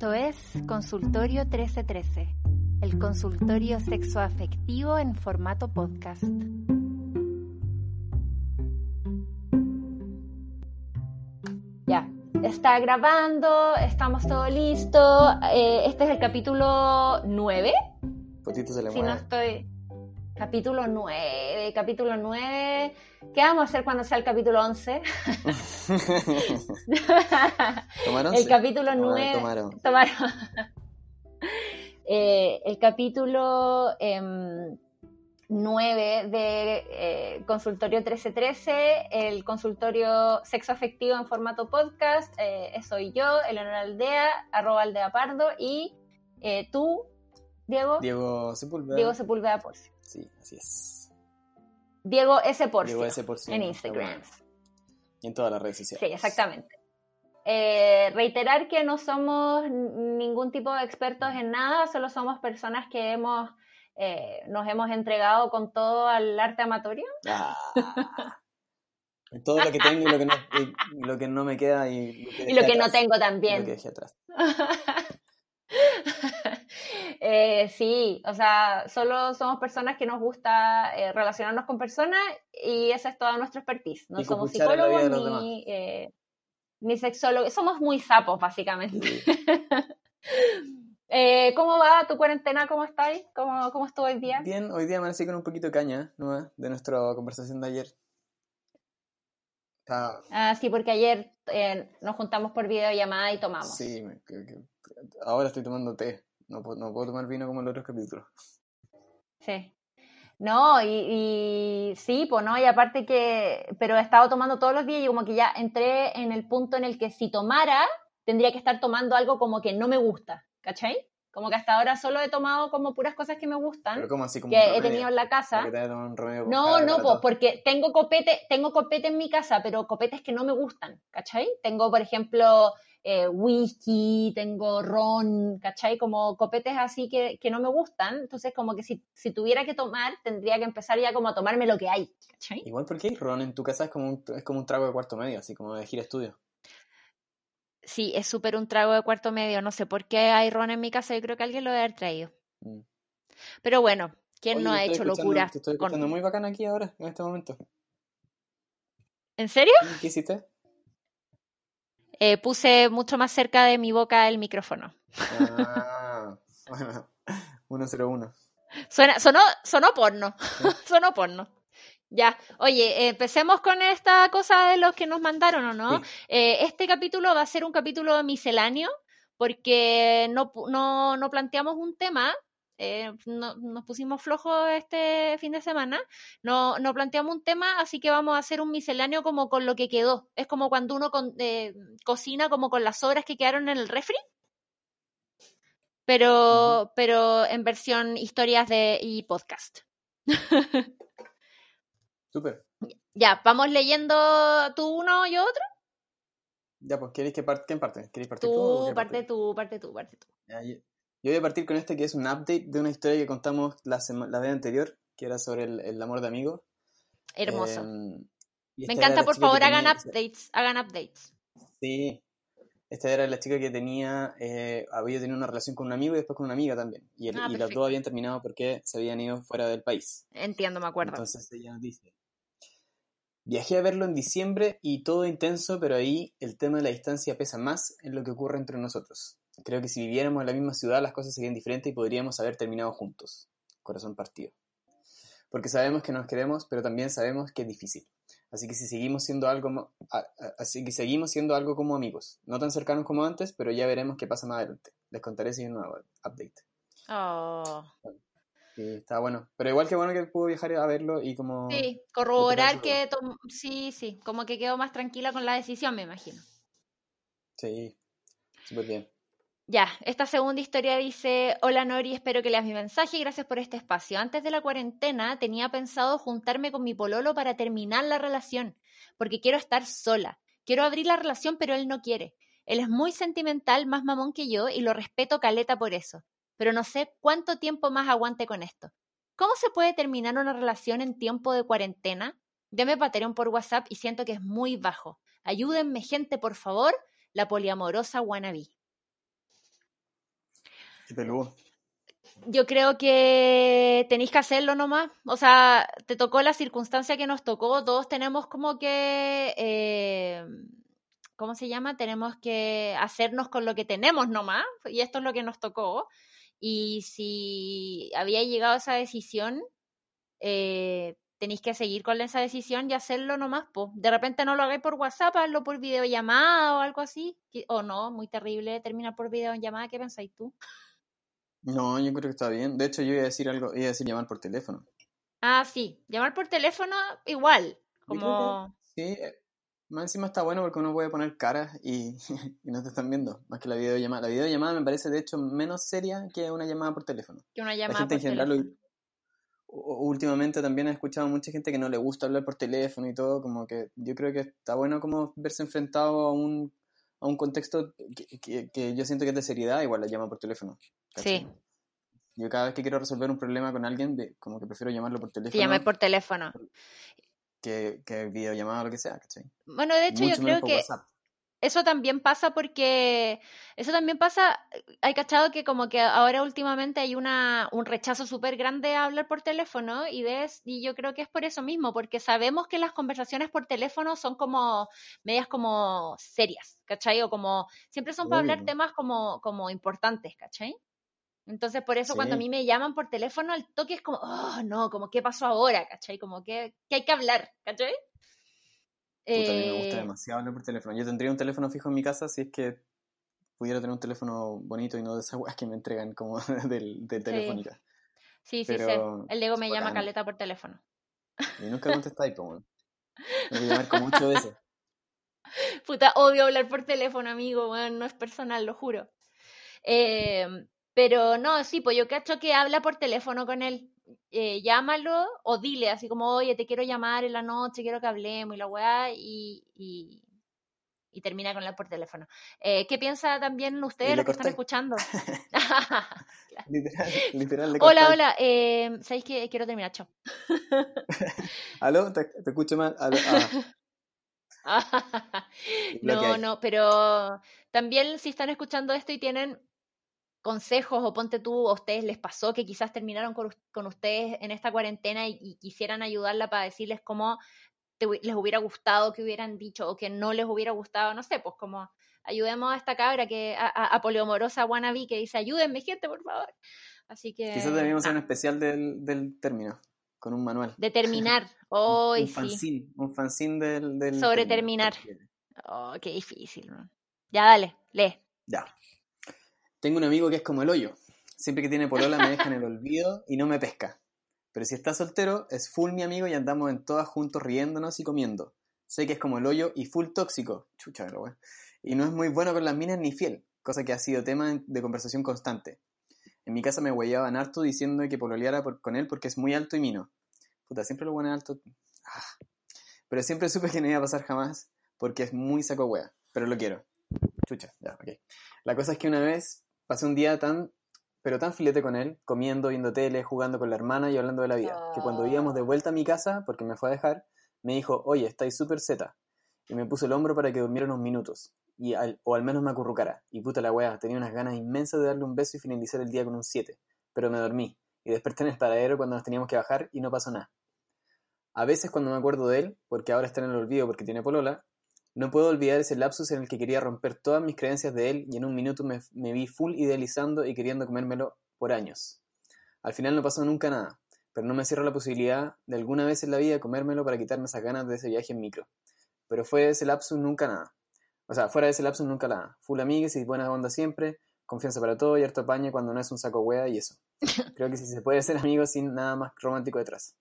Esto es Consultorio 1313, el consultorio sexoafectivo en formato podcast. Ya, está grabando, estamos todo listo. Eh, este es el capítulo 9. Potito se le Si no estoy. Capítulo 9, capítulo 9. ¿Qué vamos a hacer cuando sea el capítulo 11? ¿Tomaron? el capítulo Tomaron, 9. tomaron. Tomaron. Eh, el capítulo 9 de eh, Consultorio 1313, el consultorio sexo afectivo en formato podcast. eh, soy yo, Eleonora Aldea, arroba Aldea Pardo, y eh, tú, Diego, Diego Sepúlveda. Diego Sepúlveda Porcio. Sí, así es. Diego S. Porcio. Diego S. Porcio, En Instagram. Y en todas las redes sociales. Sí, exactamente. Eh, reiterar que no somos ningún tipo de expertos en nada, solo somos personas que hemos, eh, nos hemos entregado con todo al arte amatorio. Ah. Todo lo que tengo y lo que no, y lo que no me queda y lo que, Y lo que no tengo Y Lo también. que dejé atrás. Eh, sí, o sea, solo somos personas que nos gusta eh, relacionarnos con personas y esa es toda nuestra expertise. No somos psicólogos ni, eh, ni sexólogos, somos muy sapos, básicamente. Eh, ¿Cómo va tu cuarentena? ¿Cómo estáis? ¿Cómo, cómo estuvo el día? Bien, hoy día amanecí con un poquito de caña ¿no? de nuestra conversación de ayer. Ah, sí, porque ayer eh, nos juntamos por videollamada y tomamos. sí, ahora estoy tomando té. No puedo, no puedo tomar vino como en los otros capítulos. Sí. No, y, y sí, pues no, y aparte que, pero he estado tomando todos los días y como que ya entré en el punto en el que si tomara, tendría que estar tomando algo como que no me gusta, ¿cachai? Como que hasta ahora solo he tomado como puras cosas que me gustan, Pero como así como que he tenido en la casa. que un No, no, rato. pues porque tengo copete, tengo copete en mi casa, pero copetes que no me gustan, ¿cachai? Tengo, por ejemplo, eh, whisky, tengo ron, ¿cachai? Como copetes así que, que no me gustan. Entonces, como que si, si tuviera que tomar, tendría que empezar ya como a tomarme lo que hay, ¿cachai? Igual porque hay ron en tu casa es como un, es como un trago de cuarto medio, así como de gira estudio. Sí, es súper un trago de cuarto medio. No sé por qué hay ron en mi casa, yo creo que alguien lo debe haber traído. Mm. Pero bueno, ¿quién Oye, no ha estoy hecho locuras? Te estoy con- escuchando muy bacán aquí ahora, en este momento. ¿En serio? ¿Qué hiciste? Eh, puse mucho más cerca de mi boca el micrófono. Ah, bueno, 101. Suena, sonó, sonó porno. sonó porno. Ya, oye, empecemos con esta cosa de los que nos mandaron, ¿o no? Sí. Eh, este capítulo va a ser un capítulo misceláneo porque no, no, no planteamos un tema, eh, no- nos pusimos flojos este fin de semana, no, no planteamos un tema, así que vamos a hacer un misceláneo como con lo que quedó. Es como cuando uno con- eh, cocina como con las sobras que quedaron en el refri, pero, pero en versión historias de, y podcast. Súper. Ya, vamos leyendo tú uno, yo otro. Ya, pues, ¿queréis que parte? ¿Quién parte? ¿Queréis partir tú? Tú, parte parte? tú, parte tú, parte tú. Ya, yo, voy a partir con este que es un update de una historia que contamos la, la vez anterior, que era sobre el, el amor de amigo. Hermoso. Em, Me encanta, por favor, hagan tenía- updates, hagan updates. Sí. Esta era la chica que tenía, eh, había tenido una relación con un amigo y después con una amiga también. Y, el- Ah, y los dos habían terminado porque se habían ido fuera del país. Entiendo, me acuerdo. Entonces ella nos dice, viajé a verlo en diciembre y todo intenso, pero ahí el tema de la distancia pesa más en lo que ocurre entre nosotros. Creo que si viviéramos en la misma ciudad las cosas serían diferentes y podríamos haber terminado juntos. Corazón partido. Porque sabemos que nos queremos, pero también sabemos que es difícil. Así que si seguimos siendo algo, así que seguimos siendo algo como amigos, no tan cercanos como antes, pero ya veremos qué pasa más adelante. Les contaré si hay un nuevo update. Oh. Sí, está bueno. Pero igual que bueno que pudo viajar a verlo y como Sí, corroborar que tom- sí, sí, como que quedó más tranquila con la decisión, me imagino. Sí, súper bien. Ya, esta segunda historia dice, hola Nori, espero que leas mi mensaje y gracias por este espacio. Antes de la cuarentena tenía pensado juntarme con mi pololo para terminar la relación, porque quiero estar sola. Quiero abrir la relación, pero él no quiere. Él es muy sentimental, más mamón que yo, y lo respeto caleta por eso. Pero no sé cuánto tiempo más aguante con esto. ¿Cómo se puede terminar una relación en tiempo de cuarentena? Deme Patreon por WhatsApp y siento que es muy bajo. Ayúdenme, gente, por favor. La poliamorosa wannabe. Peludo. Yo creo que tenéis que hacerlo nomás. O sea, te tocó la circunstancia que nos tocó. Todos tenemos como que. Eh, ¿Cómo se llama? Tenemos que hacernos con lo que tenemos nomás. Y esto es lo que nos tocó. Y si había llegado a esa decisión, eh, tenéis que seguir con esa decisión y hacerlo nomás, pues. De repente no lo hagáis por WhatsApp, hazlo por videollamada o algo así. O no, muy terrible terminar por videollamada. ¿Qué pensáis tú? No, yo creo que está bien. De hecho, yo iba a decir algo, iba a decir llamar por teléfono. Ah, sí, llamar por teléfono igual. Como... sí, eh, más encima está bueno porque uno puede poner caras y, y, no te están viendo, más que la videollamada. La videollamada me parece de hecho menos seria que una llamada por teléfono. Que una llamada la gente por en general teléfono. últimamente también he escuchado a mucha gente que no le gusta hablar por teléfono y todo, como que yo creo que está bueno como verse enfrentado a un, a un contexto que, que, que yo siento que es de seriedad, igual la llama por teléfono. ¿cachai? Sí, Yo cada vez que quiero resolver un problema con alguien, como que prefiero llamarlo por te teléfono llamé por teléfono. que, que videollamada o lo que sea, ¿cachai? Bueno, de hecho, Mucho yo creo que WhatsApp. Eso también pasa porque eso también pasa, hay cachado que como que ahora últimamente hay una un rechazo súper grande a hablar por teléfono y de, y yo creo que es por eso mismo, porque sabemos que las conversaciones por teléfono son como medias como serias, ¿cachai? O como siempre son para hablar temas como como importantes, ¿cachai? Entonces, por eso cuando a mí me llaman por teléfono, el toque es como, oh, no, como, ¿qué pasó ahora? ¿Cachai? Como que, que hay que hablar, ¿cachai? Puta, a mí me gusta Eh, demasiado hablar por teléfono. Yo tendría un teléfono fijo en mi casa si es que pudiera tener un teléfono bonito y no de esas weas que me entregan como del, de telefónica. Sí, sí, sé. Pero El Diego me llama caleta por teléfono. Y nunca contestáis, como. Me voy a llamar como ocho veces. Puta, odio hablar por teléfono, amigo, no es personal, lo juro. Eh, pero no, sí, pues yo cacho que habla por teléfono con él. Eh, llámalo o dile así como, oye, te quiero llamar en la noche, quiero que hablemos y la weá, y, y, y termina con él por teléfono. Eh, ¿Qué piensa también ustedes, los que están escuchando? Literal, literal. le hola, hola, eh, ¿sabéis que quiero terminar? Chao. ¿Aló? Te, te escucho mal. Aló, ah, no, no, pero también si están escuchando esto y tienen consejos o ponte tú, a ustedes les pasó que quizás terminaron con, con ustedes en esta cuarentena y, y quisieran ayudarla para decirles cómo te les hubiera gustado que hubieran dicho o que no les hubiera gustado, no sé, pues como ayudemos a esta cabra que a, a, a poliomorosa wannabe que dice ayúdenme gente, por favor. Así que Quizás deberíamos hacer un especial del, del término, con un manual. determinar, Un, hoy un sí, fanzine, un fanzine del, del sobre término. terminar. Oh, qué difícil. Ya dale, lee. Ya. Tengo un amigo que es como el hoyo. Siempre que tiene polola me deja en el olvido y no me pesca. Pero si está soltero, es full mi amigo y andamos en todas juntos riéndonos y comiendo. Sé que es como el hoyo y full tóxico. Chucha, la wea. Y no es muy bueno con las minas ni fiel, cosa que ha sido tema de conversación constante. En mi casa me huellaban harto diciendo que pololeara por- con él porque es muy alto y mino. Puta, siempre lo bueno alto. Ah. Pero siempre supe que no iba a pasar jamás porque es muy saco wea. Pero lo quiero. Chucha, ya, ok. La cosa es que una vez pasé un día tan, pero tan filete con él, comiendo, viendo tele, jugando con la hermana y hablando de la vida, que cuando íbamos de vuelta a mi casa, porque me fue a dejar, me dijo, oye, estáis súper zeta. Y me puso el hombro para que durmiera unos minutos, y al- o al menos me acurrucara. Y puta la wea, tenía unas ganas inmensas de darle un beso y finalizar el día con un 7, pero me dormí, y desperté en el paradero cuando nos teníamos que bajar y no pasó nada. A veces cuando me acuerdo de él, porque ahora está en el olvido porque tiene polola, no puedo olvidar ese lapsus en el que quería romper todas mis creencias de él y en un minuto me, me vi full idealizando y queriendo comérmelo por años. Al final no pasó nunca nada, pero no me cierro la posibilidad de alguna vez en la vida comérmelo para quitarme esas ganas de ese viaje en micro. Pero fue ese lapsus nunca nada. O sea, fuera de ese lapsus nunca nada. Full amigues y buena onda siempre, confianza para todo y harto apañe cuando no es un saco hueá y eso. Creo que sí se puede ser amigos sin nada más romántico detrás.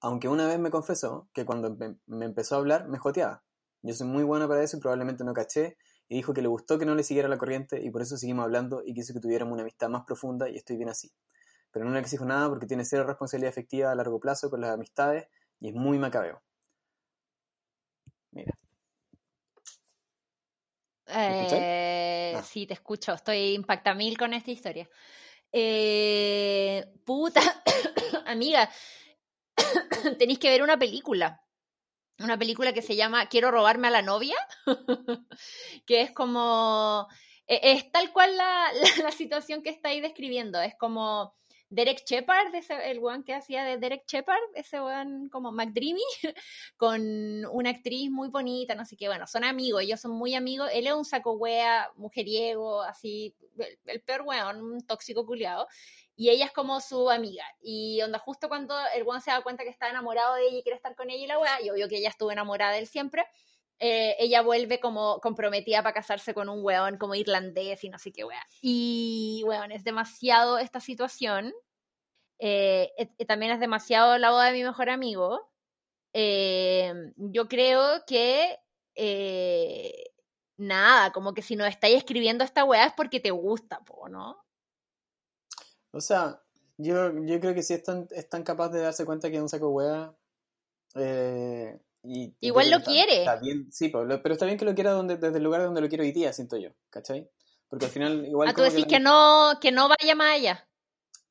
Aunque una vez me confesó que cuando me, me empezó a hablar me joteaba. Yo soy muy buena para eso y probablemente no caché y dijo que le gustó que no le siguiera la corriente y por eso seguimos hablando y quiso que tuviéramos una amistad más profunda y estoy bien así. Pero no le exijo nada porque tiene cero responsabilidad efectiva a largo plazo con las amistades y es muy macabeo. Mira. Eh, Ah. Sí, te escucho. Estoy impacta mil con esta historia. Eh, puta, amiga, tenéis que ver una película. Una película que se llama Quiero robarme a la novia, que es como e, es tal cual la, la, situación que está ahí describiendo. Es como Derek Shepard, el weón que hacía de Derek Shepard, ese weón como McDreamy, con una actriz muy bonita, no sé qué. Bueno, son amigos, ellos son muy amigos. Él es un saco wea, mujeriego, así, el, peor weón, un tóxico culiado y ella es como su amiga. Y onda, justo cuando el weón se da cuenta que está enamorado de ella y quiere estar con ella y la weá, y obvio que ella estuvo enamorada de él siempre, eh, ella vuelve como comprometida para casarse con un weón como irlandés y no sé qué weá. Y weón, es demasiado esta situación. Eh, también es demasiado la boda de mi mejor amigo. Eh, yo creo que nada, como que si no estáis escribiendo esta weá es porque te gusta, ¿no? O sea, yo, yo creo que sí es tan, es tan capaz de darse cuenta que es un saco. Eh, y, Igual lo quiere. sí, pero está bien que lo quiera donde, desde el lugar donde lo quiero hoy día, siento yo, ¿cachai? Porque al final igual... Ah, tú decís que, no, que no vaya más allá.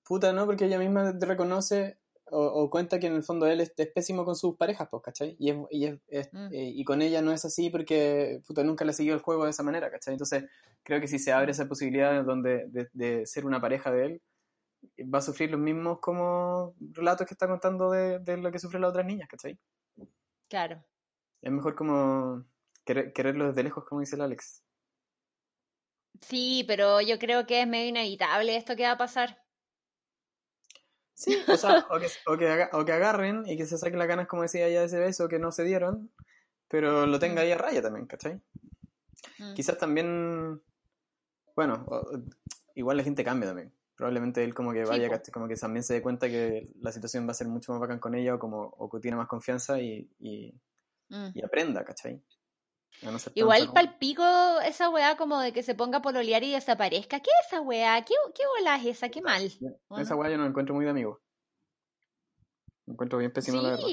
Puta, ¿no? Porque ella misma te reconoce o, cuenta que en el fondo él es, pésimo con sus parejas, pues, ¿cachai? Y, y, es, mm. eh, y con ella no es así porque puta, nunca le siguió el juego de esa manera, ¿cachai? Entonces creo que si se abre esa posibilidad donde, de, de ser una pareja de él, va a sufrir los mismos como relatos que está contando de, de lo que sufren las otras niñas, ¿cachai? Claro. Es mejor como quererlo desde lejos, como dice el Alex. Sí, pero yo creo que es medio inevitable esto que va a pasar. Sí, o sea, o que, o que, o que agarren y que se saquen las ganas, como decía ella, de ese beso que no se dieron, pero lo tenga ahí a raya también, ¿cachai? Mm. Quizás también, bueno, igual la gente cambia también probablemente él como que vaya, como que también se dé cuenta que la situación va a ser mucho más bacán con ella o como o que tiene más confianza y, y, mm. aprenda, ¿cachai? Igual palpico esa weá como de que se ponga a pololear y desaparezca. ¿Qué es esa weá? ¿Qué, qué bola es esa? ¿Qué mal? Esa weá yo no la encuentro muy de amigo. Me encuentro bien pésimo la verdad.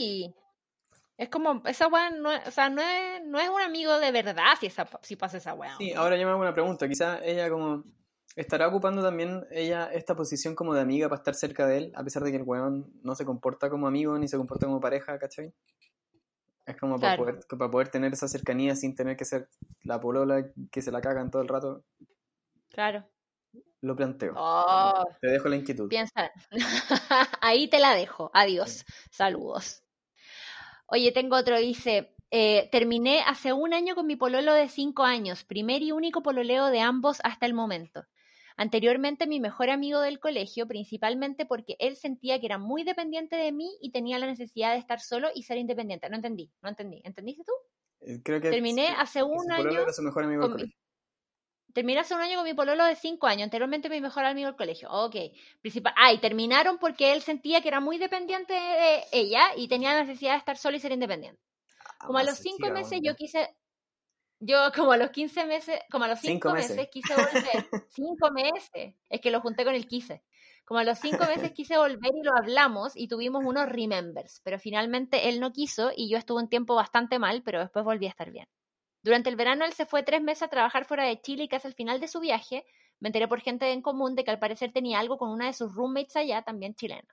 Es como, esa weá no, o sea, no, es, no es un amigo de verdad si, esa, si pasa esa weá. Sí, ahora yo me hago una pregunta. Quizá ella como ¿Estará ocupando también ella esta posición como de amiga para estar cerca de él, a pesar de que el weón no se comporta como amigo ni se comporta como pareja, ¿cachai? Es como para, poder, para poder tener esa cercanía sin tener que ser la polola que se la cagan todo el rato. Claro. Lo planteo. Oh. te dejo la inquietud. Piensa. Ahí te la dejo. Adiós. Saludos. Oye, tengo otro, dice, eh, terminé hace un año con mi pololo de cinco años, primer y único pololeo de ambos hasta el momento. Anteriormente mi mejor amigo del colegio, principalmente porque él sentía que era muy dependiente de mí y tenía la necesidad de estar solo y ser independiente. No entendí, no entendí. ¿Entendiste tú? Eh, creo que terminé hace un año. terminé hace un año con mi pololo de cinco años, anteriormente mi mejor amigo del colegio. Ok. Principal, ah, y terminaron porque él sentía que era muy dependiente de ella y tenía la necesidad de estar solo y ser independiente. Ah, Como a los cinco meses yo quise, yo como a los 15 meses, como a los 5 meses. quise volver. 5 meses. Es que lo junté con el quise. Como a los 5 meses quise volver y lo hablamos y tuvimos unos remembers, pero finalmente él no quiso y yo estuve un tiempo bastante mal, pero después volví a estar bien. Durante el verano él se fue tres meses a trabajar fuera de Chile y casi al final de su viaje me enteré por gente en común de que al parecer tenía algo con una de sus roommates allá, también chilena.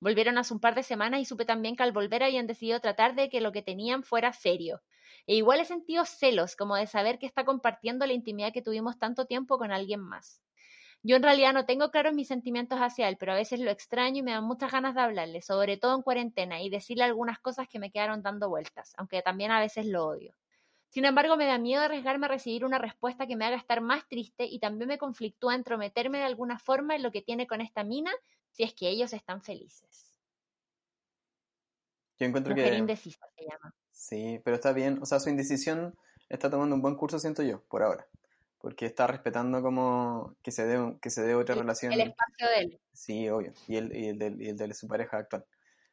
Volvieron hace un par de semanas y supe también que al volver habían decidido tratar de que lo que tenían fuera serio. E igual he sentido celos, como de saber que está compartiendo la intimidad que tuvimos tanto tiempo con alguien más. Yo en realidad no tengo claros mis sentimientos hacia él, pero a veces lo extraño y me dan muchas ganas de hablarle, sobre todo en cuarentena, y decirle algunas cosas que me quedaron dando vueltas, aunque también a veces lo odio. Sin embargo, me da miedo arriesgarme a recibir una respuesta que me haga estar más triste y también me conflictúa entrometerme de alguna forma en lo que tiene con esta mina si es que ellos están felices. Yo encuentro Mujer indecisa se llama. Sí, pero está bien. O sea, su indecisión está tomando un buen curso, siento yo, por ahora. Porque está respetando como que se dé, que se dé otra relación. El espacio de él. Sí, obvio. Y el, y el, de, y el de su pareja actual.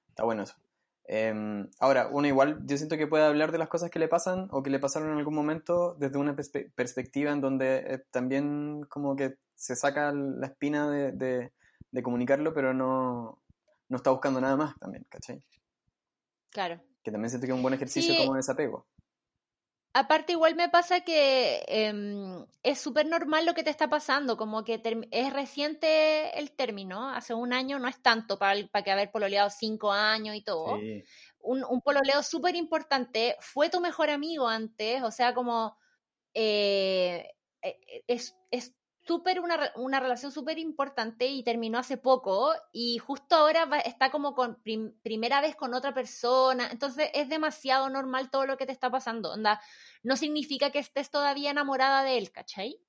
Está bueno eso. Em, ahora, uno igual, yo siento que puede hablar de las cosas que le pasan o que le pasaron en algún momento desde una perspectiva en donde eh, también como que se saca la espina de, de, de comunicarlo, pero no, no está buscando nada más también, ¿cachai? Claro. Que también siento que es un buen ejercicio como desapego. Aparte, igual me pasa que em, es súper normal lo que te está pasando, como que es reciente el término, hace un año no es tanto para, para que haber pololeado cinco años y todo. Un, un, pololeo súper importante, fue tu mejor amigo antes, o sea, como eh, eh, es, es súper una, una, relación súper importante y terminó hace poco y justo ahora está como con primera vez con otra persona, entonces es demasiado normal todo lo que te está pasando, onda, no significa que estés todavía enamorada de él, ¿cachai?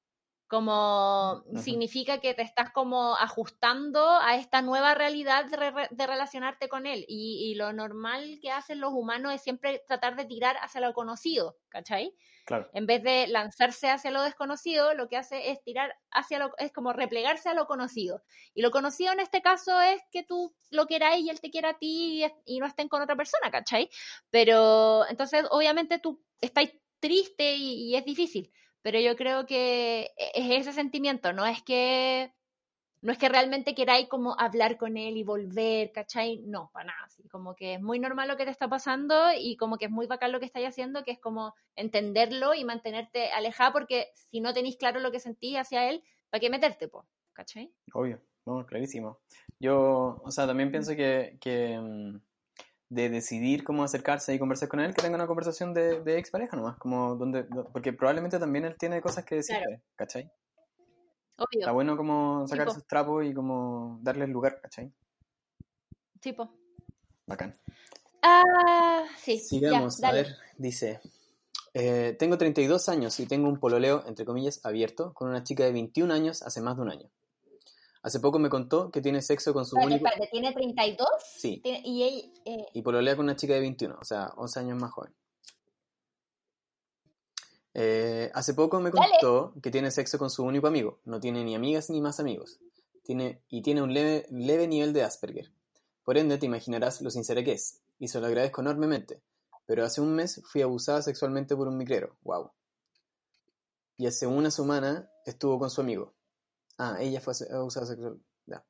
Como significa que te estás como ajustando a esta nueva realidad de, relacionarte con él. Y, y, lo normal que hacen los humanos es siempre tratar de tirar hacia lo conocido, ¿cachai? Claro. En vez de lanzarse hacia lo desconocido, lo que hace es tirar hacia lo, es como replegarse a lo conocido. Y lo conocido en este caso es que tú lo quieras y él te quiera a ti y, y no estén con otra persona, ¿cachai? Pero entonces, obviamente tú estás triste y es difícil pero yo creo que e-, es ese sentimiento, no es que no es que realmente queráis como hablar con él y volver, ¿cachai? No, para nada, como que es muy normal lo que te está pasando y como que es muy bacán lo que estáis haciendo, que es como entenderlo y mantenerte alejada, porque si no tenéis claro lo que sentís hacia él, ¿para qué meterte, po? ¿cachai? Obvio, no, clarísimo. Yo, o sea, también pienso que, que mm, de decidir cómo acercarse y conversar con él, que tenga una conversación de, de expareja nomás, como donde, porque probablemente también él tiene cosas que decirte, ¿cachai? Obvio. Está bueno como sacar sus trapos y como darles lugar, ¿cachai? Tipo. Bacán. Ah, sí. Sigamos, a ver, dice, eh, tengo 32 años y tengo un pololeo, entre comillas, abierto, con una chica de 21 años hace más de un año. Hace poco me contó que tiene sexo con su único... ¿tiene 32? Sí. Y, ella, eh... y pololea con una chica de 21, o sea, 11 años más joven. Eh, hace poco me contó que tiene sexo con su único amigo. No tiene ni amigas ni más amigos. Tiene, y tiene un leve, leve nivel de Asperger. Por ende, te imaginarás lo sincera que es. Y se lo agradezco enormemente. Pero hace un mes fui abusada sexualmente por un micrero. Wow. Y hace una semana estuvo con su amigo. Ah, ella fue abusada sexual. Ya.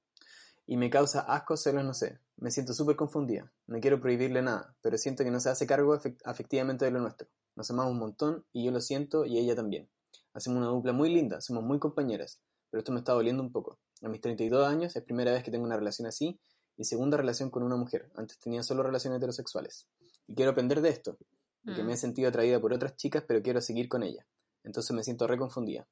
Y me causa asco, celos, no sé. Me siento súper confundida. No quiero prohibirle nada, pero siento que no se hace cargo afectivamente de lo nuestro. Nos amamos un montón y yo lo siento y ella también. Hacemos una dupla muy linda, somos muy compañeras, pero esto me está doliendo un poco. A mis 32 años es primera vez que tengo una relación así y segunda relación con una mujer. Antes tenía solo relaciones heterosexuales. Y quiero aprender de esto, porque me he mm. sentido atraída por otras chicas, pero quiero seguir con ella. Entonces me siento reconfundida.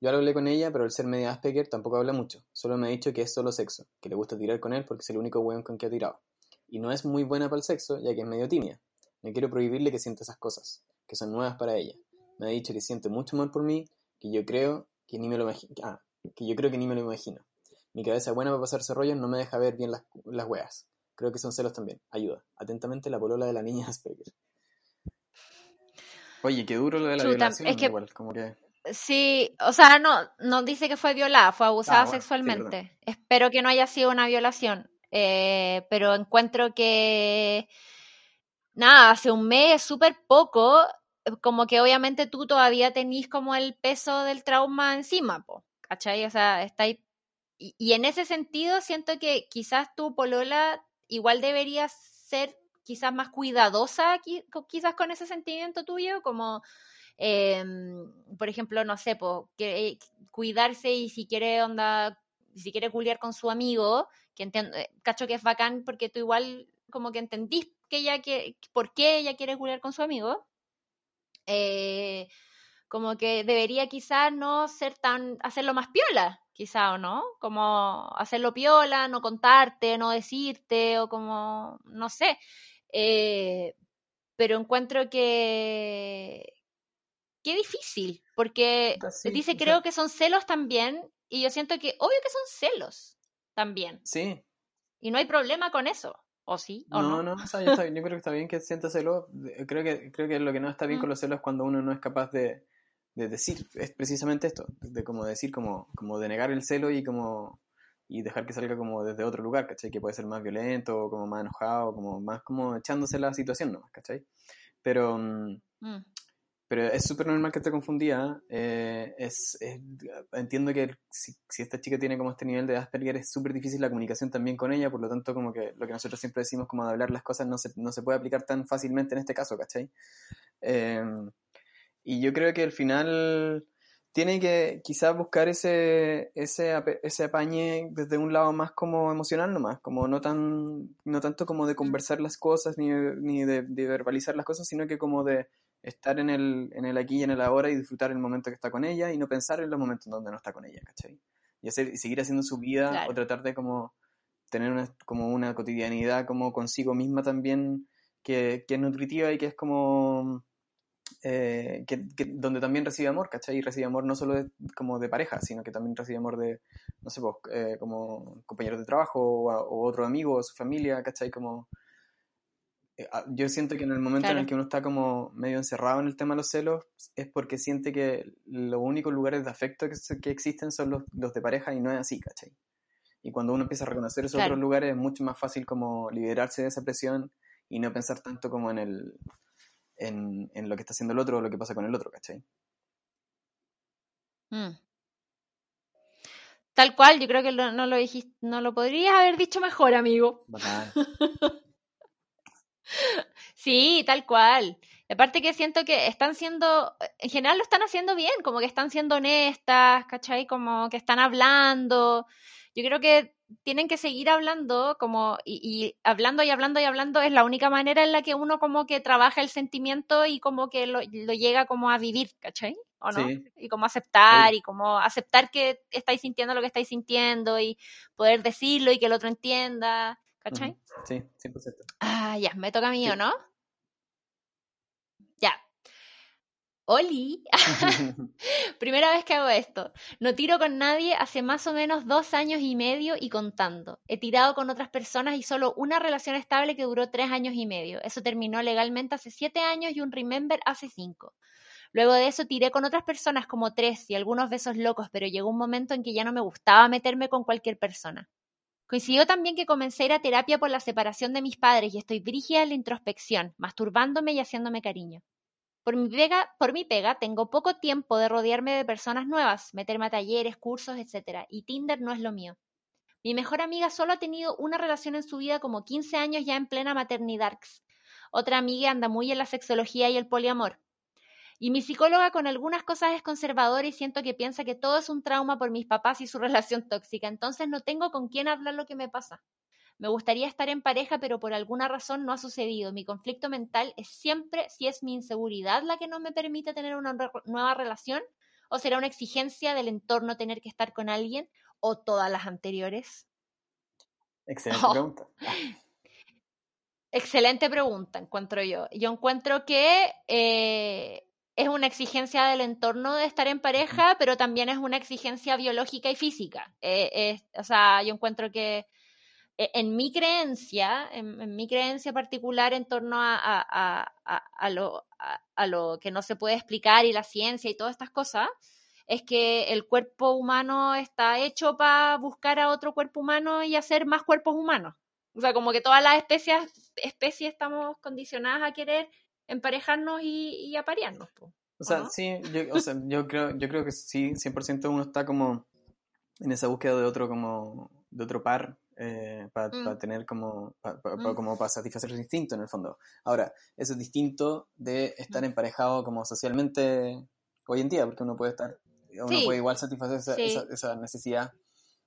Yo hablé con ella, pero al ser media Asperger tampoco habla mucho. Solo me ha dicho que es solo sexo, que le gusta tirar con él porque es el único weón con que ha tirado. Y no es muy buena para el sexo, ya que es medio tímida. No quiero prohibirle que sienta esas cosas, que son nuevas para ella. Me ha dicho que siente mucho amor por mí, que yo creo que ni me lo imagino. Ah, que yo creo que ni me lo imagino. Mi cabeza buena para pasarse rollos no me deja ver bien las, las weas. Creo que son celos también. Ayuda. Atentamente la polola de la niña Asperger. Oye, qué duro lo de la violación. Es que... Igual, como que... Sí, o sea, no, no dice que fue violada, fue abusada ah, sexualmente. Espero que no haya sido una violación, eh, pero encuentro que, nada, hace un mes, súper poco, como que obviamente tú todavía tenís como el peso del trauma encima, po, ¿cachai? O sea, está ahí. Y, y en ese sentido siento que quizás tu polola igual debería ser quizás más cuidadosa, quizás con ese sentimiento tuyo, como Em, por ejemplo, no sé, que, cuidarse y si quiere onda, si quiere culiar con su amigo, que entiendo, eh, cacho que es bacán porque tú igual como que entendís que ella que, por qué ella quiere culiar con su amigo. Eh, como que debería quizás no ser tan, hacerlo más piola, quizá o no, como hacerlo piola, no contarte, no decirte, o como, no sé, eh, pero encuentro que, qué difícil, porque dice creo que son celos también, y yo siento que obvio que son celos también. Sí. Y no hay problema con eso. ¿O sí? ¿O no, no, yo, creo que está bien que sienta celos. Creo que, creo que lo que no está bien con mm. los celos es cuando uno no es capaz de, decir. Es precisamente esto, de como decir, como, como de negar el celo y como y dejar que salga como desde otro lugar, ¿cachai? Que puede ser más violento, como más enojado, como más como echándose la situación nomás, ¿cachai? Pero, mm, mm. Pero es súper normal que esté confundida. Eh, es, entiendo que si, esta chica tiene como este nivel de Asperger es súper difícil la comunicación también con ella, por lo tanto como que lo que nosotros siempre decimos como de hablar las cosas no se, no se puede aplicar tan fácilmente en este caso, ¿cachai? Eh, y yo creo que al final tiene que quizás buscar ese, ese, ese apañe desde un lado más como emocional nomás, como no tan no tanto como de conversar las cosas ni, ni de, de verbalizar las cosas, sino que como de estar en el, en el aquí y en el ahora y disfrutar el momento que está con ella y no pensar en los momentos en donde no está con ella, ¿cachai? Y, hacer, y seguir haciendo su vida o tratar de como tener una, como una cotidianidad como consigo misma también que, que es nutritiva y que es como eh, que, donde también recibe amor, ¿cachai? Y recibe amor no solo de, como de pareja, sino que también recibe amor de, no sé, pues, eh, como compañeros de trabajo o, o otro amigo o su familia, ¿cachai? Como, yo siento que en el momento en el que uno está como medio encerrado en el tema de los celos es porque siente que los únicos lugares de afecto que, que existen son los, los, de pareja y no es así, ¿cachai? Y cuando uno empieza a reconocer esos otros lugares es mucho más fácil como liberarse de esa presión y no pensar tanto como en el en, en, lo que está haciendo el otro o lo que pasa con el otro, ¿cachai? Mm. Tal cual, yo creo que no lo dijiste, no lo podrías haber dicho mejor, amigo. sí, tal cual. Aparte que siento que están siendo, en general lo están haciendo bien, como que están siendo honestas, ¿cachai? Como que están hablando. Yo creo que tienen que seguir hablando, como, y, hablando y hablando y hablando es la única manera en la que uno como que trabaja el sentimiento y como que lo, llega como a vivir, ¿cachai? ¿O no? Y como aceptar, y como aceptar que estáis sintiendo lo que estáis sintiendo y poder decirlo y que el otro entienda, ¿cachai? Sí, 100%. Ah, ya, me toca a mí, ¿o no? Ya, Oli, primera vez que hago esto. No tiro con nadie hace más o menos dos años y medio y contando. He tirado con otras personas y solo una relación estable que duró tres años y medio. Eso terminó legalmente hace siete años y un remember hace cinco. Luego de eso tiré con otras personas como tres y algunos besos locos, pero llegó un momento en que ya no me gustaba meterme con cualquier persona. Coincidió también que comencé a ir a terapia por la separación de mis padres y estoy brígida en la introspección, masturbándome y haciéndome cariño. Por mi, pega, por mi pega tengo poco tiempo de rodearme de personas nuevas, meterme a talleres, cursos, etc. Y Tinder no es lo mío. Mi mejor amiga solo ha tenido una relación en su vida como 15 años ya en plena maternidad. Otra amiga anda muy en la sexología y el poliamor. Y mi psicóloga con algunas cosas es conservadora y siento que piensa que todo es un trauma por mis papás y su relación tóxica. Entonces no tengo con quién hablar lo que me pasa. Me gustaría estar en pareja, pero por alguna razón no ha sucedido. Mi conflicto mental es siempre si es mi inseguridad la que no me permite tener una nueva relación o será una exigencia del entorno tener que estar con alguien o todas las anteriores. Excelente oh. pregunta. Excelente pregunta, encuentro yo. Yo encuentro que eh, es una exigencia del entorno de estar en pareja, pero también es una exigencia biológica y física. Eh, o sea, yo encuentro que e, en mi creencia, en, mi creencia particular en torno a, lo, a, lo, que no se puede explicar y la ciencia y todas estas cosas, es que el cuerpo humano está hecho para buscar a otro cuerpo humano y hacer más cuerpos humanos. O sea, como que todas las especies, especies estamos condicionadas a querer emparejarnos y, aparearnos. O sea, sí, yo, o sea, yo, creo, yo creo que sí, 100% uno está como en esa búsqueda de otro, como, de otro par eh, para mm. tener como, mm. como para satisfacer su instinto en el fondo. Ahora, eso es distinto de estar mm. emparejado como socialmente hoy en día, porque uno puede estar, uno puede igual satisfacer esa, esa, necesidad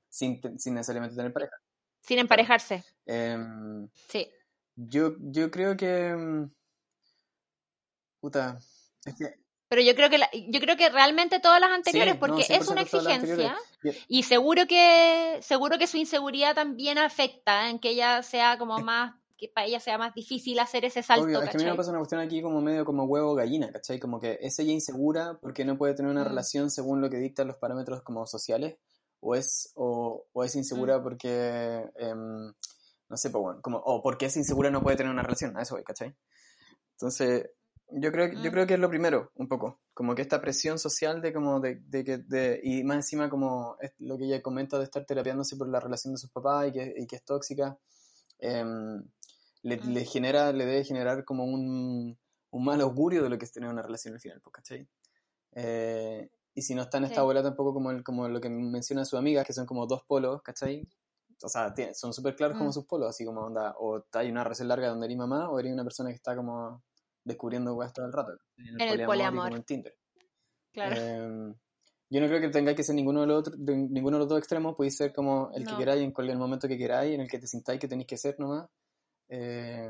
sin, sin, necesariamente tener pareja. Sin emparejarse. Em, sí. Yo, yo creo que... Puta, es que pero yo creo que yo creo que realmente todas las anteriores porque es una exigencia y seguro que seguro que su inseguridad también afecta en que ella sea como más que para ella sea más difícil hacer ese salto. Obvio, es que a mí me pasa una cuestión aquí como medio como huevo gallina, ¿cachai? Como que es ella insegura porque no puede tener una mm. relación según lo que dictan los parámetros como sociales, o es, o, o es insegura mm. porque, em, no sé, bueno, como, o porque es insegura no puede tener una relación, a eso voy, ¿cachai? Entonces, yo creo, yo mm. creo que es lo primero, un poco. Como que esta presión social de como de, de que, de, y más encima como es lo que ella comenta de estar terapiándose por la relación de sus papás y que, y que es tóxica, em, le, mm. le, genera, le debe generar como un, un, mal augurio de lo que es tener una relación al final, pues, ¿cachai? Eh, y si no está en esta abuela tampoco como, el, como lo que menciona su amiga, que son como dos polos, ¿cachai? O sea, son súper claros como mm. sus polos, así como onda, o hay una relación larga donde eres mamá, o eres una persona que está como descubriendo weas todo el rato. En el, poliamor. en Tinder. Claro. Em, yo no creo que tengáis que ser ninguno de los, otros, de, ninguno de los dos extremos, podéis ser como el que queráis en cualquier momento que queráis, en el que te sintáis que tenéis que ser nomás. Eh,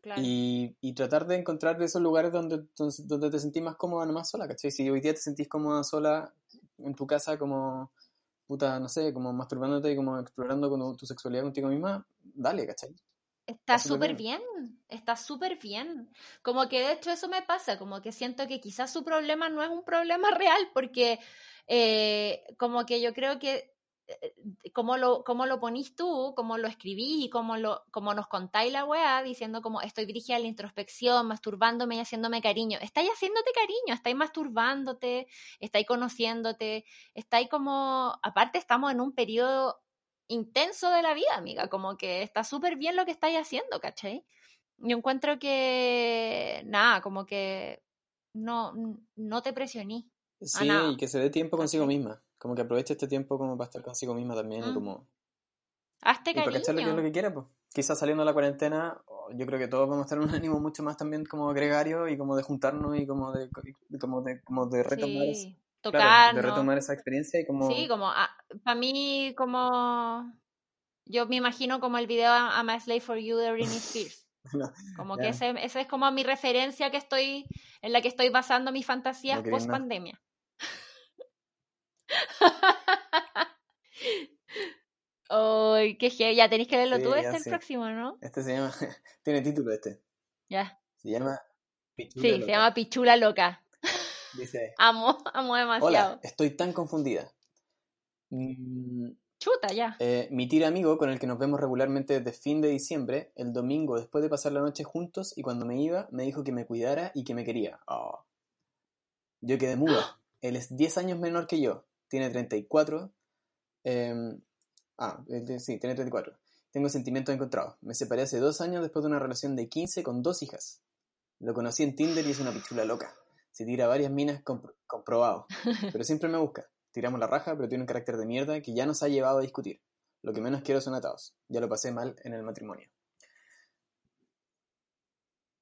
Claro. Y, y tratar de encontrar esos lugares donde, donde, donde te sentís más cómoda nomás sola, ¿cachai? Si hoy día te sentís cómoda sola en tu casa como, puta, no sé, como masturbándote y como explorando con tu sexualidad contigo misma, dale, ¿cachai? Está súper bien, está súper bien. Como que de hecho eso me pasa, como que siento que quizás su problema no es un problema real, porque eh, como que yo creo que eh, como lo, como lo ponís tú, como lo escribís y como, lo, como nos contáis la weá, diciendo como estoy dirigida a la introspección, masturbándome y haciéndome cariño. Estáis haciéndote cariño, estáis masturbándote, estáis conociéndote, estáis como, aparte estamos en un periodo intenso de la vida, amiga, como que está súper bien lo que estáis haciendo, ¿cachai? Yo encuentro que, nada, como que no, no te presioní. Sí, y que se dé tiempo consigo ¿Cachai? misma. Como que aproveche este tiempo como para estar consigo misma también y Mm. como... Hazte Y para que es lo que quiera, pues. Quizás saliendo de la cuarentena, oh, yo creo que todos vamos a en un ánimo mucho más también como gregario y como de juntarnos y como de, y como de, como de retomar, es- Claro, de retomar esa experiencia y como... Sí, como para mí, como yo me imagino como el video I'm a Slave for You de Britney Spears. no, Como que ese, ese es como mi referencia que estoy, en la que estoy basando mis fantasías no post pandemia. Ay, qué heavy. Ya tenéis que leerlo Sí, tú, este el sí. próximo, ¿no? Este se llama... Tiene título este. Ya. Se llama Pichula Sí, se llama Pichula Loca. Dice... Amo, amo demasiado. Hola, estoy tan confundida. Mm, Chuta, ya. Eh, mi tira amigo, con el que nos vemos regularmente desde fin de diciembre, el domingo después de pasar la noche juntos y cuando me iba, me dijo que me cuidara y que me quería. Oh. Yo quedé muda. Él es 10 años menor que yo, tiene 34. eh, ah, él tiene- sí, tiene 34. Tengo sentimientos encontrados. Me separé hace dos años después de una relación de 15 con dos hijas. Lo conocí en Tinder y es una pichula loca. Se tira varias minas compro- comprobado. Pero siempre me busca. Tiramos la raja, pero tiene un carácter de mierda que ya nos ha llevado a discutir. Lo que menos quiero son atados. Ya lo pasé mal en el matrimonio.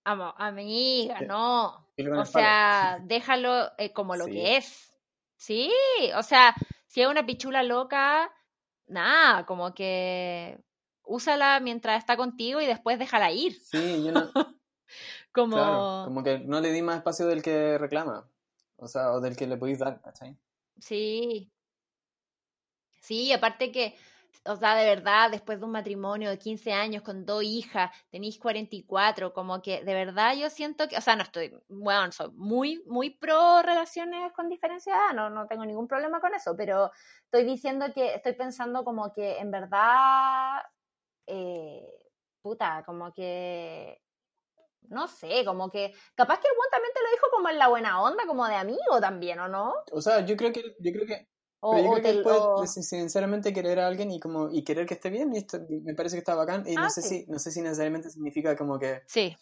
Amo, amiga, no. ¿Qué le van O sea, déjalo eh, como lo Sí. que es. Sí, o sea, si es una pichula loca, nada, como que úsala mientras está contigo y después déjala ir. Sí, yo no. Como, Claro, como que no le di más espacio del que reclama. O sea, o del que le podéis dar, ¿cachai? sí. Sí, aparte que, o sea, de verdad, después de un matrimonio de 15 años con dos hijas, tenéis 44, como que de verdad yo siento que, o sea, no estoy, bueno, soy muy, muy pro relaciones con diferencia de edad, no, no tengo ningún problema con eso, pero estoy diciendo que, estoy pensando como que en verdad, eh, puta, como que, no sé, como que, capaz que el buen también te lo dijo como en la buena onda, como de amigo también, ¿o no? O sea, yo creo que, yo creo que, O, pero yo creo que puede o- sinceramente querer a alguien y como, y querer que esté bien, y esto me parece que está bacán, y no Ah, sé sí. si, no sé si necesariamente significa como que Sí,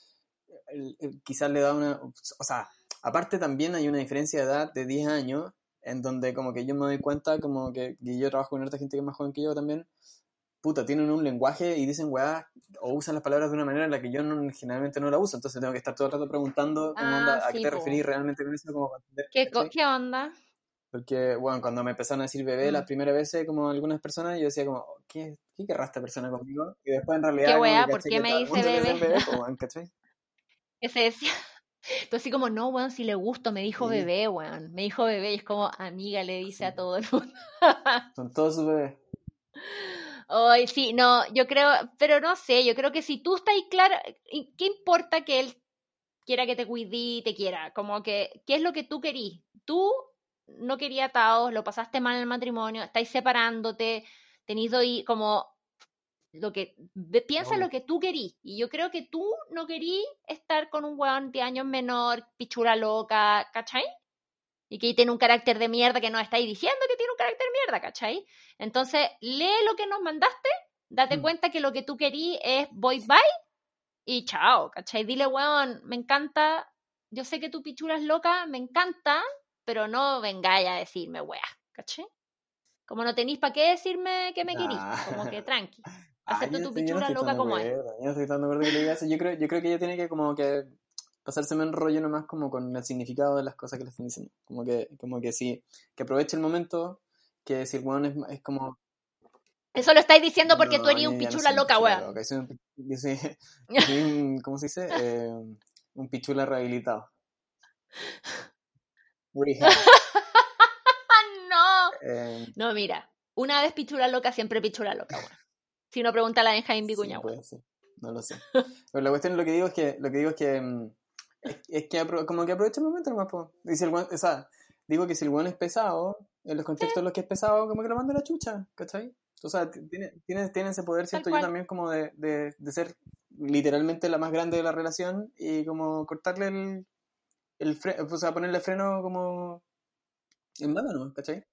quizás le da una, o sea, aparte también hay una diferencia de edad de 10 años, en donde como que yo me doy cuenta, como que, yo trabajo con otra gente que es más joven que yo también, puta, tienen un lenguaje y dicen weá, o usan las palabras de una manera en la que yo no, generalmente no la uso, entonces tengo que estar todo el rato preguntando, como Ah, onda, ¿a qué sí, te po. referís realmente con eso? Como para entender, ¿Qué, qué onda? Porque, bueno, cuando me empezaron a decir bebé las Mm. primeras veces, como algunas personas, yo decía como, oh, ¿qué, qué querrá esta persona conmigo? Y después en realidad ¿Qué como weá? ¿Por qué me dice bebé? bebé, po, weón, ¿cachai? Que se decía. Tú así como, no, weón, si le gusto, me dijo Sí. bebé, weón. Me dijo bebé y es como, amiga, le dice a Sí. todo el mundo. Son todos sus bebés. Ay, sí, no, yo creo, pero no sé, yo creo que si tú estás clara, ¿y ¿qué importa que él quiera que te cuide y te quiera? Como que, ¿qué es lo que tú querís? Tú no querías atados, lo pasaste mal en el matrimonio, estáis separándote, tenéis hi- como lo que piensa lo que tú querís. Y yo creo que tú no querís estar con un weón de años menor, pichura loca, ¿cachai? Y que tiene un carácter de mierda que nos estáis diciendo que tiene un carácter de mierda, ¿cachai? Entonces, lee lo que nos mandaste, date Mm. cuenta que lo que tú querís es voy bye y chao, ¿cachai? Dile, weón, me encanta, yo sé que tu pichula es loca, me encanta, pero no vengáis a decirme, weá, ¿cachai? Como no tenéis para qué decirme que me querís, Ah. como que tranqui. Acepto tu no pichula estoy loca como es. no tan de que le. Yo creo, yo creo que ella tiene que como que pasárseme en rollo nomás como con el significado de las cosas que le están diciendo. Como que, como que sí, que aproveche el momento, que si el weón es, es como Eso lo estáis diciendo porque No, tú eres un no pichula loca, weón. loca, yo soy un yo soy- yo soy un- ¿cómo se dice? Eh, un pichula rehabilitado. Rehab. ¡Ah, no! Eh, No, mira. Una vez pichula loca, siempre pichula loca, weón. Si no, pregunta a la Benjamín Vicuña, sí, weón. no lo sé. Pero la cuestión, lo que digo es que, lo que digo es que, mm, es, que como que aprovecha el momento nomás, po. Y si el o sea, digo que si el weón es pesado, en los contextos en los que es pesado, como que lo manda a la chucha, ¿cachai? O sea, tiene, tiene, tiene ese poder, siento yo también, como de, de, de ser literalmente la más grande de la relación y como cortarle el, el freno, o sea, ponerle freno como en mano, ¿no? ¿cachai?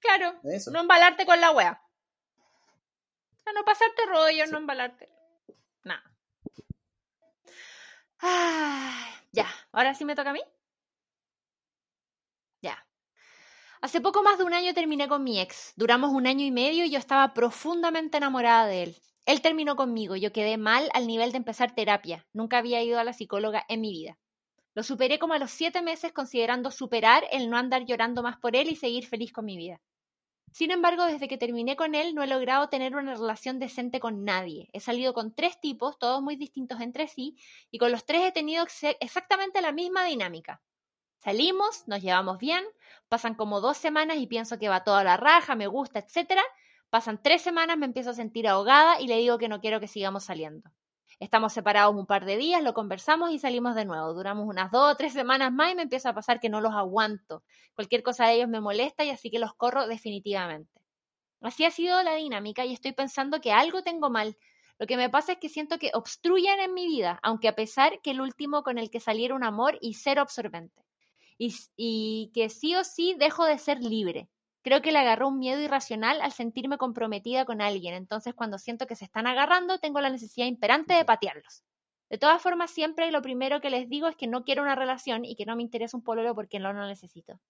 Claro, Eso. no embalarte con la wea. O sea, no pasarte rollo, Sí. no embalarte. Nada. Ay, ya, ahora sí me toca a mí. Ya. Hace poco más de un año terminé con mi ex. Duramos un año y medio y yo estaba profundamente enamorada de él. Él terminó conmigo, yo quedé mal al nivel de empezar terapia. Nunca había ido a la psicóloga en mi vida. Lo superé como a los siete meses considerando superar el no andar llorando más por él y seguir feliz con mi vida. Sin embargo, desde que terminé con él no he logrado tener una relación decente con nadie. He salido con tres tipos, todos muy distintos entre sí, y con los tres he tenido exactamente la misma dinámica. Salimos, nos llevamos bien, pasan como dos semanas y pienso que va toda la raja, me gusta, etcétera. Pasan tres semanas, me empiezo a sentir ahogada y le digo que no quiero que sigamos saliendo. Estamos separados un par de días, lo conversamos y salimos de nuevo. Duramos unas dos o tres semanas más y me empieza a pasar que no los aguanto. Cualquier cosa de ellos me molesta y así que los corro definitivamente. Así ha sido la dinámica y estoy pensando que algo tengo mal. Lo que me pasa es que siento que obstruyen en mi vida, aunque a pesar que el último con el que saliera un amor y cero absorbente. Y, y que sí o sí dejo de ser libre. Creo que le agarró un miedo irracional al sentirme comprometida con alguien, entonces cuando siento que se están agarrando tengo la necesidad imperante de patearlos. De todas formas, siempre lo primero que les digo es que no quiero una relación y que no me interesa un pololo porque no lo necesito.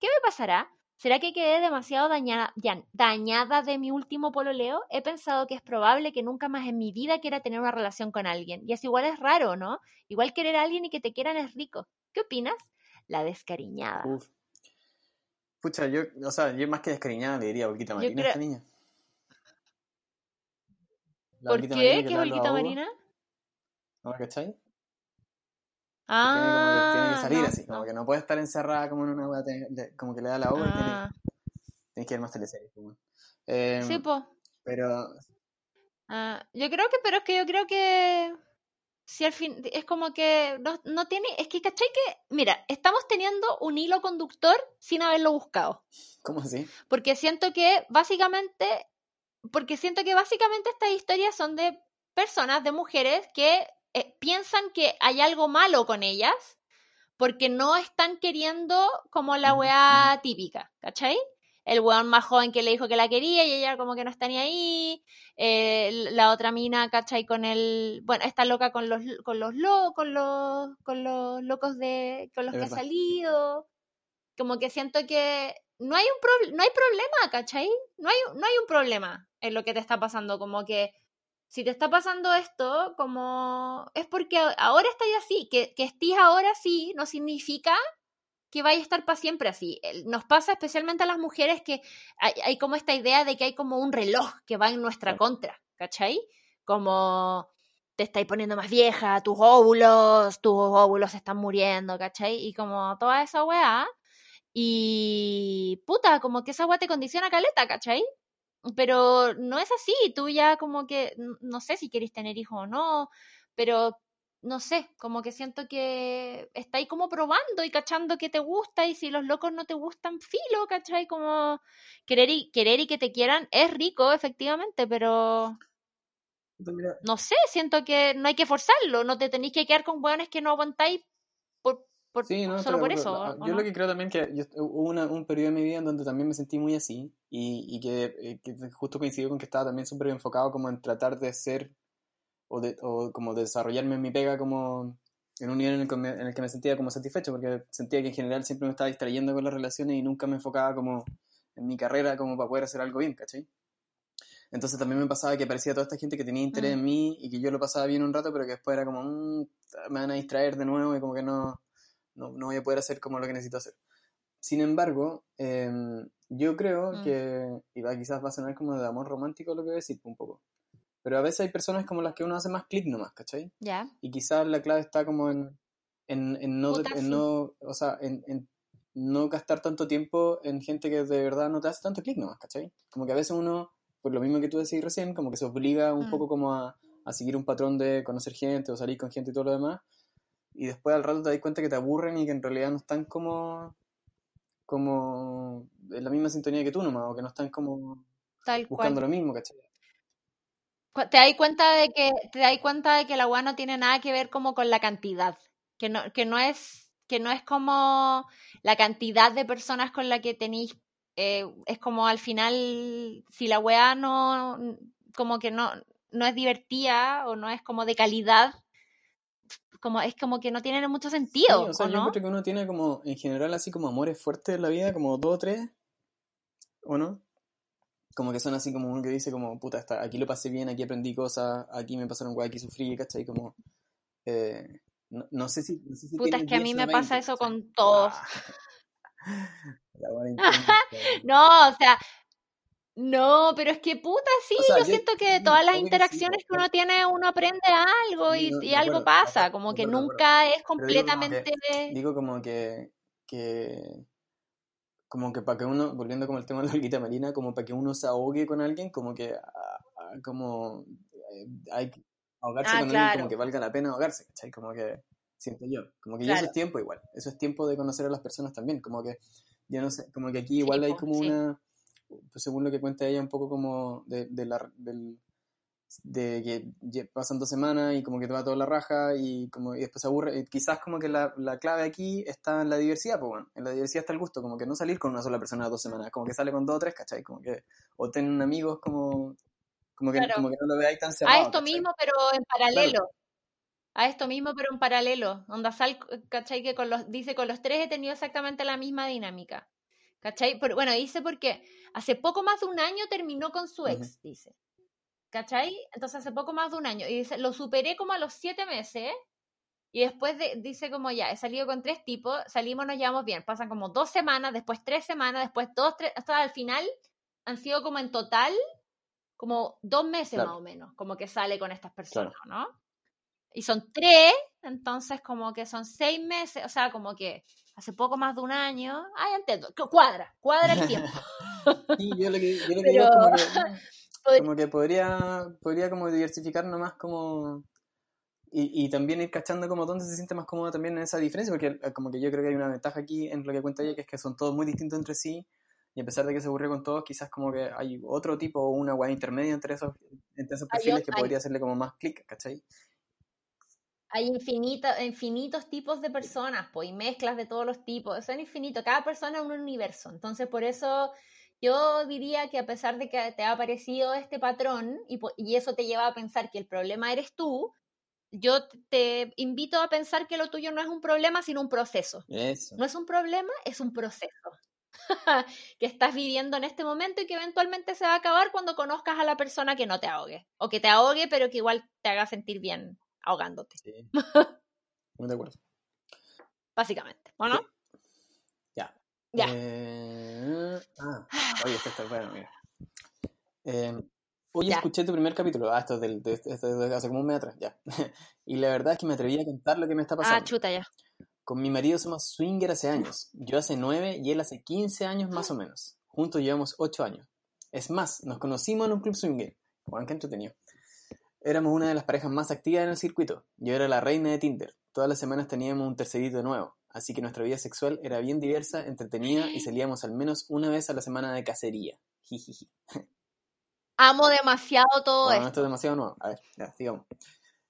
¿Qué me pasará? ¿Será que quedé demasiado dañada, ya- dañada de mi último pololeo? He pensado que es probable que nunca más en mi vida quiera tener una relación con alguien. Y es igual es raro, ¿no? Igual querer a alguien y que te quieran es rico. ¿Qué opinas? La descariñada. Uf. Pucha, yo, o sea, yo más que descariñada le diría Olguita Yo Marina a creo- esta niña. La ¿Por qué? ¿Qué es ahogo, Marina? ¿No me cachai? Ah, tiene, como que, tiene que salir no, así, como no. que no puede estar encerrada como en una tiene- le- como que le da la ahogo y tiene, Ah, tienes que ver más teleseries. pues, bueno. Eh, sí, po. pero Ah, yo creo que, pero es que yo creo que si al fin es como que no, no tiene, es que ¿cachai que? Mira, estamos teniendo un hilo conductor sin haberlo buscado. ¿cómo así? Porque siento que básicamente, porque siento que básicamente estas historias son de personas, de mujeres que eh, piensan que hay algo malo con ellas porque no están queriendo como la weá típica, ¿cachai? El weón más joven que le dijo que la quería y ella como que no está ni ahí. eh, la otra mina, ¿cachai? Con el, bueno, está loca con los, con los, lo- con los, con los locos de, con los Es que ha salido. Como que siento que no hay un no hay problema, ¿cachai? No hay, no hay un problema en lo que te está pasando, como que si te está pasando esto, como es porque ahora estás así, que, que estés ahora así no significa que vaya a estar para siempre así. Nos pasa especialmente a las mujeres que hay, hay como esta idea de que hay como un reloj que va en nuestra contra, ¿cachai? Como te estáis poniendo más vieja, tus óvulos, tus óvulos están muriendo, ¿cachai? Y como toda esa weá. Y puta, como que esa weá te condiciona caleta, ¿cachai? Pero no es así, tú ya como que, no sé si queréis tener hijos o no, pero no sé, como que siento que estáis como probando y cachando que te gusta y si los locos no te gustan, filo, ¿cachai? Como querer y, querer y que te quieran es rico, efectivamente, pero Mira, no sé, siento que no hay que forzarlo, no te tenéis que quedar con hueones que no aguantáis por, por, Sí, no, solo por de eso. ¿o Yo no? lo que creo también que yo- hubo una- un periodo en mi vida en donde también me sentí muy así y, y que, eh, que justo coincidió con que estaba también súper enfocado como en tratar de ser o, de, o como de desarrollarme en mi pega como en un nivel en el, que me, en el que me sentía como satisfecho porque sentía que en general siempre me estaba distrayendo con las relaciones y nunca me enfocaba como en mi carrera como para poder hacer algo bien, ¿cachai? Entonces también me pasaba que aparecía toda esta gente que tenía interés Mm. en mí y que yo lo pasaba bien un rato, pero que después era como, "Mm, me van a distraer de nuevo y como que no, no, no voy a poder hacer como lo que necesito hacer. sin embargo, em, yo creo Mm. que, y va, quizás va a sonar como de amor romántico lo que voy a decir un poco, pero a veces hay personas como las que uno hace más clic nomás, ¿cachai? Ya. Y quizás la clave está como en, en, en no, en no, o sea, en, en no gastar tanto tiempo en gente que de verdad no te hace tanto clic nomás, ¿cachai? Como que a veces uno, por lo mismo que tú decís recién, como que se obliga un Mm. poco como a, a seguir un patrón de conocer gente o salir con gente y todo lo demás, y después al rato te das cuenta que te aburren y que en realidad no están como como en la misma sintonía que tú nomás, o que no están como Tal buscando cual. lo mismo, ¿cachai? Te das cuenta de que te das cuenta de que la weá no tiene nada que ver como con la cantidad, que no que no es que no es como la cantidad de personas con la que tenéis eh, es como al final si la weá no como que no no es divertida o no es como de calidad como es como que no tiene mucho Sí, sentido, o sea, ¿o yo no? encuentro que uno tiene como, en general, así como amores fuertes en la vida, como dos o tres, ¿o no? Como que son así como uno que dice como, puta, está, aquí lo pasé bien, aquí aprendí cosas, aquí me pasaron guay, aquí sufrí, ¿cachai? Como, eh, no, no sé si, no sé si Puta, es que a 10 mí me 20, pasa eso con todos. No, o sea, no, pero es que puta, sí, O sea, yo yo, siento que de todas las obvio que sí, interacciones que uno tiene, uno aprende algo y, no, y de algo acuerdo, pasa, como que acuerdo, de acuerdo. nunca es Pero digo como que, completamente... digo como que, que, como que para que uno, volviendo como el tema de la Olguita Marina, como para que uno se ahogue con alguien, como que, ah, ah, como, eh, hay que ahogarse Ah, con alguien como claro, que valga la pena ahogarse, ¿cachai? Como que, siento yo, como que y eso claro. es tiempo igual, eso es tiempo de conocer a las personas también, como que, yo no sé, como que aquí Sí, igual hay como sí. una, pues según lo que cuenta ella, un poco como de, de la, del, de que pasan dos semanas y como que te va toda la raja y como y después se aburre. Y quizás como que la, la clave aquí está en la diversidad, pues bueno, en la diversidad está el gusto, como que no salir con una sola persona dos semanas, como que sale con dos o tres, ¿cachai? Como que, o ten amigos como, como que, Claro. como que no lo veáis tan A cerrado, esto ¿cachai? mismo, pero en Claro, paralelo. A esto mismo, pero en paralelo. Onda Sal, ¿cachai? Que con los, dice, con los tres he tenido exactamente la misma dinámica. ¿Cachai? Pero, bueno, dice porque hace poco más de un año terminó con su ex, dice. ¿Cachai? Entonces hace poco más de un año. Y dice, lo superé como a los siete meses. Y después de- dice como ya, he salido con tres tipos, salimos, nos llevamos bien. Pasan como dos semanas, después tres semanas, después dos, tres, hasta al final han sido como en total, como dos meses Claro. más o menos, como que sale con estas personas, claro. ¿no? Y son tres, entonces como que son seis meses, o sea, como que hace poco más de un año. Ay, entiendo, cuadra, cuadra el tiempo. Sí, yo lo que, yo lo que digo Pero es como que, como que podría, podría como diversificar nomás como... Y, y también ir cachando como dónde se siente más cómodo también en esa diferencia, porque eh, como que yo creo que hay una ventaja aquí en lo que cuenta ella, que es que son todos muy distintos entre sí, y a pesar de que se aburre con todos, quizás como que hay otro tipo o una guay intermedia entre esos, entre esos perfiles que hay, podría hacerle como más clic, ¿cachai? hay infinita, infinitos tipos de personas, pues, y mezclas de todos los tipos, son infinitos, cada persona es un universo, entonces por eso yo diría que a pesar de que te ha aparecido este patrón y, y eso te lleva a pensar que el problema eres tú, yo te- invito a pensar que lo tuyo no es un problema, sino un proceso. Eso. No es un problema, es un proceso que estás viviendo en este momento y que eventualmente se va a acabar cuando conozcas a la persona que no te ahogue. O que te ahogue, pero que igual te haga sentir bien ahogándote, Sí, muy de acuerdo. básicamente. ¿O no? Ya. Eh, ah, oye, esto está bueno, mira. Eh, Ya. escuché tu primer capítulo, ah, esto es del, de, esto es de hace como un mes atrás, ya. Y la verdad es que me atreví a contar lo que me está Ah, pasando. chuta ya. Con mi marido somos swinger hace años. Yo hace nueve y él hace 15 años más o menos. Juntos llevamos ocho años. Es más, nos conocimos en un club swinger. Juan, qué entretenido. Éramos una de las parejas más activas en el circuito. Yo era la reina de Tinder. Todas las semanas teníamos un tercerito nuevo. Así que nuestra vida sexual era bien diversa, entretenida y salíamos al menos una vez a la semana de cacería. Jijiji. Amo demasiado todo Bueno, esto esto. es demasiado nuevo. A ver, ya, sigamos.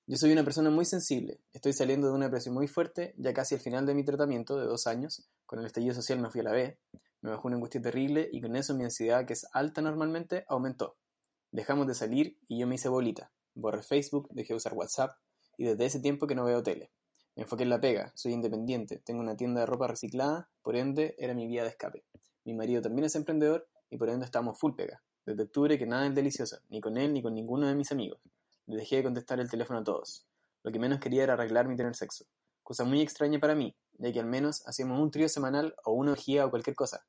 Yo soy una persona muy sensible. Estoy saliendo de una depresión muy fuerte, ya casi al final de mi tratamiento de dos años. Con el estallido social me fui a la B. Me bajó una angustia terrible y con eso mi ansiedad, que es alta normalmente, aumentó. Dejamos de salir y yo me hice bolita. Borré Facebook, dejé de usar WhatsApp y desde ese tiempo que no veo tele. Me enfoqué en la pega, soy independiente, tengo una tienda de ropa reciclada, por ende era mi vía de escape. Mi marido también es emprendedor y por ende estamos full pega. Desde octubre que nada es delicioso, ni con él ni con ninguno de mis amigos. Le dejé de contestar el teléfono a todos. Lo que menos quería era arreglarme y tener sexo. Cosa muy extraña para mí, ya que al menos hacíamos un trío semanal o una orgía o cualquier cosa.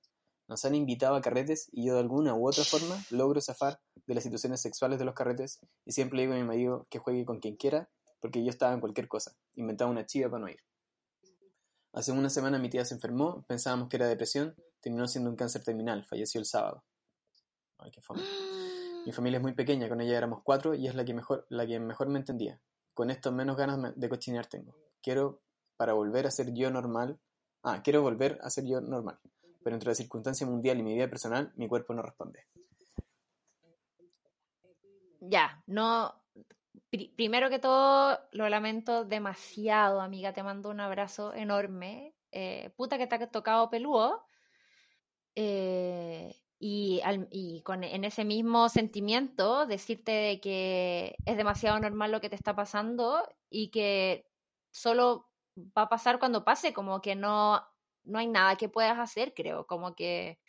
Nos han invitado a carretes y yo de alguna u otra forma logro zafar de las situaciones sexuales de los carretes y siempre digo a mi marido que juegue con quien quiera porque yo estaba en cualquier cosa, inventaba una chiva para no ir. Hace una semana mi tía se enfermó, pensábamos que era depresión, terminó siendo un cáncer terminal, falleció el sábado. Ay, qué fome. Mi familia es muy pequeña, con ella éramos cuatro y es la que mejor, la que mejor me entendía. Con esto menos ganas de cochinear tengo. Quiero para volver a ser yo normal. Ah, quiero volver a ser yo normal. Pero entre la circunstancia mundial y mi vida personal, mi cuerpo no responde. Ya, no. Primero que todo, lo lamento demasiado, amiga. Te mando un abrazo enorme. Eh, puta que te ha tocado peludo. Eh, y, y con, en ese mismo sentimiento decirte de que es demasiado normal lo que te está pasando y que solo va a pasar cuando pase, como que no, no hay nada que puedas hacer, creo, como que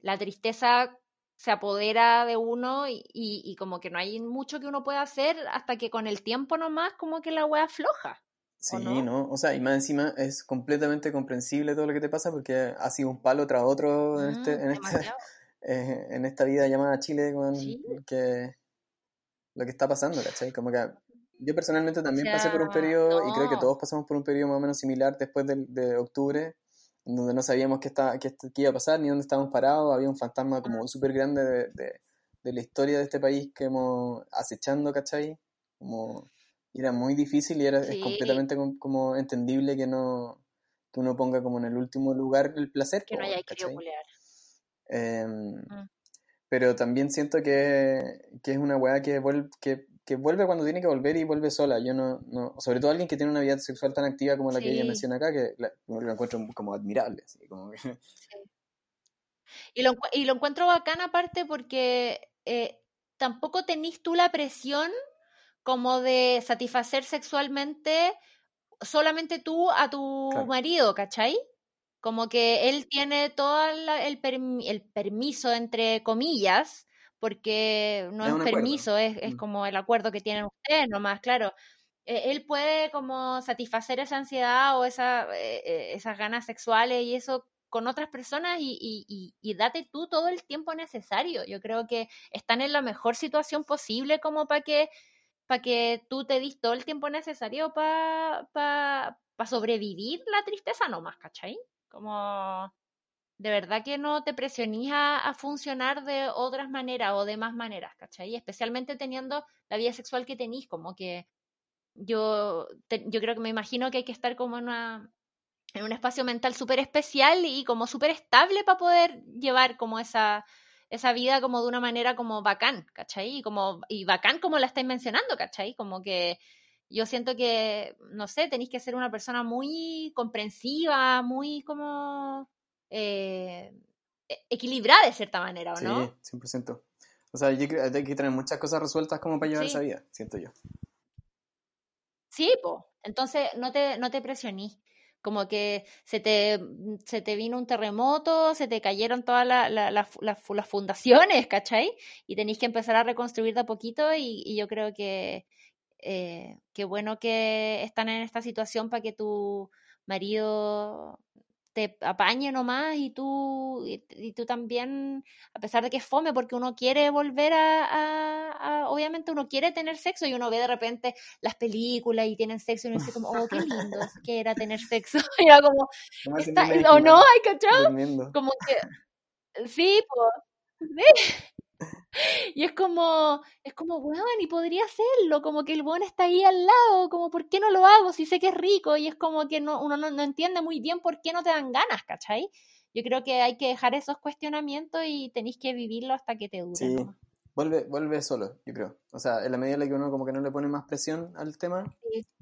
la tristeza se apodera de uno y, y, como que no hay mucho que uno pueda hacer hasta que con el tiempo nomás como que la wea floja. Sí, no? O sea, y más encima es completamente comprensible todo lo que te pasa porque ha sido un palo tras otro en, este, en, este, eh, en esta vida llamada Chile con que lo que está pasando, ¿cachai? Como que yo personalmente también pasé por un periodo y creo que todos pasamos por un periodo más o menos similar después de, de octubre, donde no sabíamos qué, está, qué, qué, iba a pasar ni dónde estábamos parados, había un fantasma como súper grande de, de, de, la historia de este país que hemos acechando, ¿cachai? Como era muy difícil y era es completamente como, entendible que no que uno ponga como en el último lugar el placer. Que no haya querido eh, mm. Pero también siento que, que es una weá que vuelve, que, que, vuelve cuando tiene que volver y vuelve sola. Yo no, no, sobre todo alguien que tiene una vida sexual tan activa como la que ella menciona acá, que la, lo encuentro como admirable. Así, como que... y, lo, y lo encuentro bacán aparte porque eh, tampoco tenés tú la presión como de satisfacer sexualmente solamente tú a tu marido, ¿cachai? Como que él tiene todo el, el, permiso, entre comillas, porque no es, permiso, es, es, mm. como el acuerdo que tienen ustedes nomás, claro. E, él puede como satisfacer esa ansiedad o esa, eh, eh, esas ganas sexuales y eso con otras personas y, y, y, date tú todo el tiempo necesario. Yo creo que están en la mejor situación posible como para que, para que tú te dis todo el tiempo necesario para pa, pa sobrevivir la tristeza nomás, ¿cachai? Como de verdad que no te presionís a, funcionar de otras maneras o de más maneras, ¿cachai? Especialmente teniendo la vida sexual que tenéis, como que yo, yo creo que me imagino que hay que estar como en, un espacio mental súper especial y como súper estable para poder llevar como esa, esa vida como de una manera como bacán, ¿cachai? Como, y bacán como la estáis mencionando, ¿cachai? Como que yo siento que, no sé, tenéis que ser una persona muy comprensiva, muy como eh, e-, equilibrada de cierta manera, ¿o no? Sí, 100%. O sea, hay que, hay que tener muchas cosas resueltas como para llevar esa vida, siento yo. Sí, pues. Entonces, no te, no te presionís. Como que se te, se te vino un terremoto, se te cayeron todas las fundaciones, ¿cachai? Y tenéis que empezar a reconstruir de a poquito y, y yo creo que eh, qué bueno que están en esta situación para que tu marido te apañe nomás y tú, y, tú también, a pesar de que es fome, porque uno quiere volver a, obviamente uno quiere tener sexo y uno ve de repente las películas y tienen sexo y uno dice como, oh, qué lindo que era tener sexo. Y era como, o no, hay cachado. Como que, sí, pues, sí. Y es como, es como, weón, y podría hacerlo, como que el weón está ahí al lado, como, ¿por qué no lo hago si sé que es rico? Y es como que no, uno no, entiende muy bien por qué no te dan ganas, ¿cachai? Yo creo que hay que dejar esos cuestionamientos y tenéis que vivirlo hasta que te dure. Sí, vuelve, vuelve solo, yo creo. O sea, en la medida en la que uno como que no le pone más presión al tema,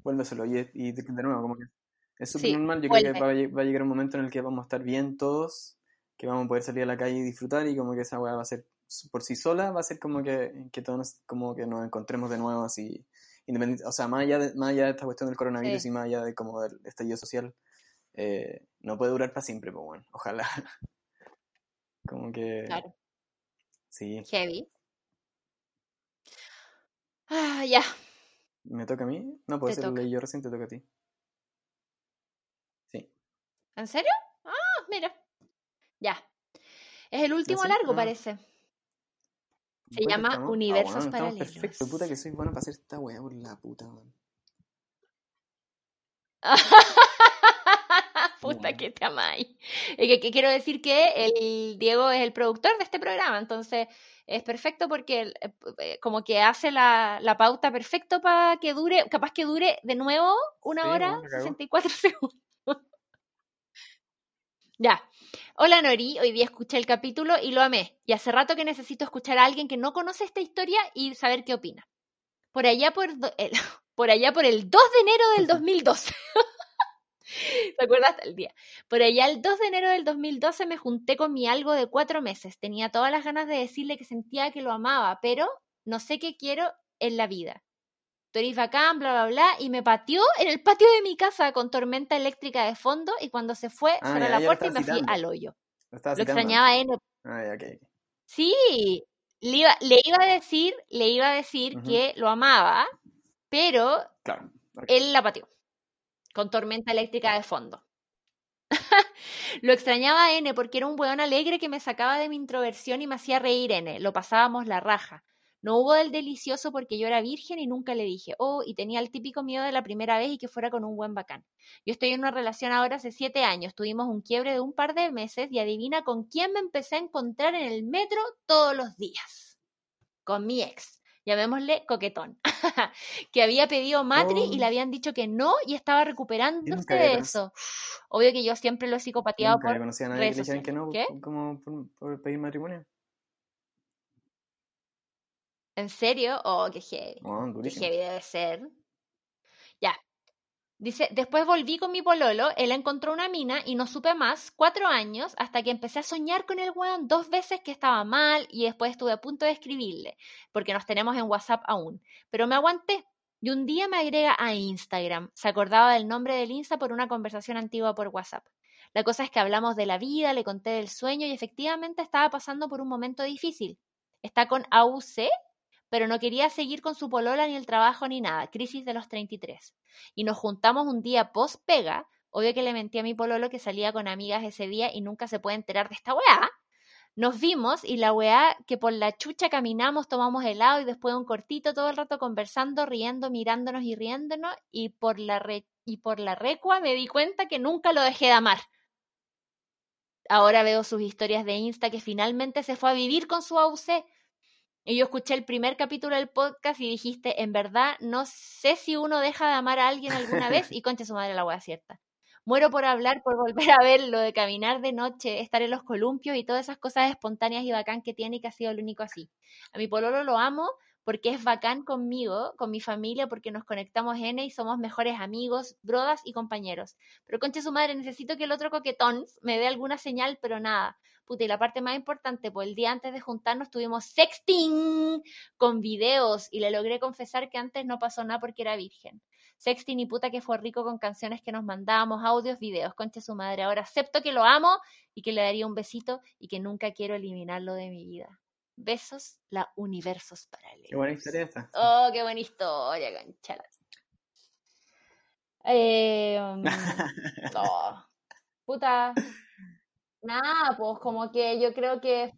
vuelve solo. Y, y de nuevo, como que es súper normal. Yo creo que va a, va a llegar un momento en el que vamos a estar bien todos, que vamos a poder salir a la calle y disfrutar y como que esa weá va a ser por sí sola va a ser como que, que todos como que nos encontremos de nuevo así, independiente, o sea, más allá de, más allá de esta cuestión del coronavirus y más allá de como del estallido social, eh, no puede durar para siempre, pues bueno, ojalá. como que... Claro. Sí. Heavy. Ah, ya. ¿Me toca a mí? No, puede ser, yo recién te toca a ti. Sí. ¿En serio? Ah, mira. Ya. Es el último largo, Ah. parece. Se ¿Cuánto llama estamos? Ah, Universos estamos Paralelos. perfecto, puta que soy bueno para hacer esta weá por la puta, weón. Puta que te amáis. Y que, que quiero decir que el Diego es el productor de este programa, entonces es perfecto porque él, eh, eh, como que hace la, la pauta perfecto para que dure, capaz que dure de nuevo una Sí, hora bueno, la cagó. 64 segundos. Ya. Hola Nori, hoy día escuché el capítulo y lo amé. Y hace rato que necesito escuchar a alguien que no conoce esta historia y saber qué opina. Por allá por, do- el, por allá por el 2 de enero del 2012. ¿Te acuerdas hasta el día? Por allá el 2 de enero del 2012 me junté con mi algo de cuatro meses. Tenía todas las ganas de decirle que sentía que lo amaba, pero no sé qué quiero en la vida. Tú eres bacán, bla, bla, bla, y me pateó en el patio de mi casa con tormenta eléctrica de fondo y cuando se fue Ah, cerró la puerta y me fui citando. al hoyo. Lo extrañaba él. Ah. Sí, le iba, le iba a decir, le iba a decir que lo amaba, pero Claro. él la pateó con tormenta eléctrica de fondo. Lo extrañaba a N porque era un weón alegre que me sacaba de mi introversión y me hacía reír N. Lo pasábamos la raja. No hubo del delicioso porque yo era virgen y nunca le dije, oh, y tenía el típico miedo de la primera vez y que fuera con un buen bacán. Yo estoy en una relación ahora hace siete años, tuvimos un quiebre de un par de meses y adivina con quién me empecé a encontrar en el metro todos los días. Con mi ex, llamémosle coquetón, que había pedido matri y Oh. le habían dicho que no y estaba recuperándose de eso. Obvio que yo siempre lo he psicopateado Nunca por a nadie que que no. ¿Qué? como por, por pedir matrimonio. ¿En serio? Oh, qué heavy. Oh, Qué heavy debe ser. Ya. Dice, después volví con mi pololo, él encontró una mina y no supe más, cuatro años, hasta que empecé a soñar con el weón dos veces que estaba mal y después estuve a punto de escribirle, porque nos tenemos en WhatsApp aún. Pero me aguanté. Y un día me agrega a Instagram. Se acordaba del nombre del Insta por una conversación antigua por WhatsApp. La cosa es que hablamos de la vida, le conté del sueño y efectivamente estaba pasando por un momento difícil. Está con AUC, pero no quería seguir con su polola ni el trabajo ni nada. Crisis de los 33 y nos juntamos un día post pega. Obvio que le mentí a mi pololo que salía con amigas ese día y nunca se puede enterar de esta weá. Nos vimos y la weá que por la chucha caminamos, tomamos helado y después de un cortito todo el rato conversando, riendo, mirándonos y riéndonos y por la re- y por la recua me di cuenta que nunca lo dejé de amar. Ahora veo sus historias de Insta que finalmente se fue a vivir con su AUC. Y yo escuché el primer capítulo del podcast y dijiste, en verdad, no sé si uno deja de amar a alguien alguna vez y concha su madre la wea cierta. Muero por hablar, por volver a verlo, de caminar de noche, estar en los columpios y todas esas cosas espontáneas y bacán que tiene y que ha sido el único así. A mi pololo lo amo porque es bacán conmigo, con mi familia, porque nos conectamos N y somos mejores amigos, brodas y compañeros. Pero concha su madre, necesito que el otro coquetón me dé alguna señal, pero nada. Puta, y la parte más importante, pues el día antes de juntarnos tuvimos sexting con videos y le logré confesar que antes no pasó nada porque era virgen. Sexting y puta que fue rico con canciones que nos mandábamos, audios, videos, concha su madre. Ahora acepto que lo amo y que le daría un besito y que nunca quiero eliminarlo de mi vida. Besos, la universos paralelos. Qué buena historia esta. Oh, qué buena historia, conchala. Eh, um, no. Puta. Nada, pues como que yo creo que.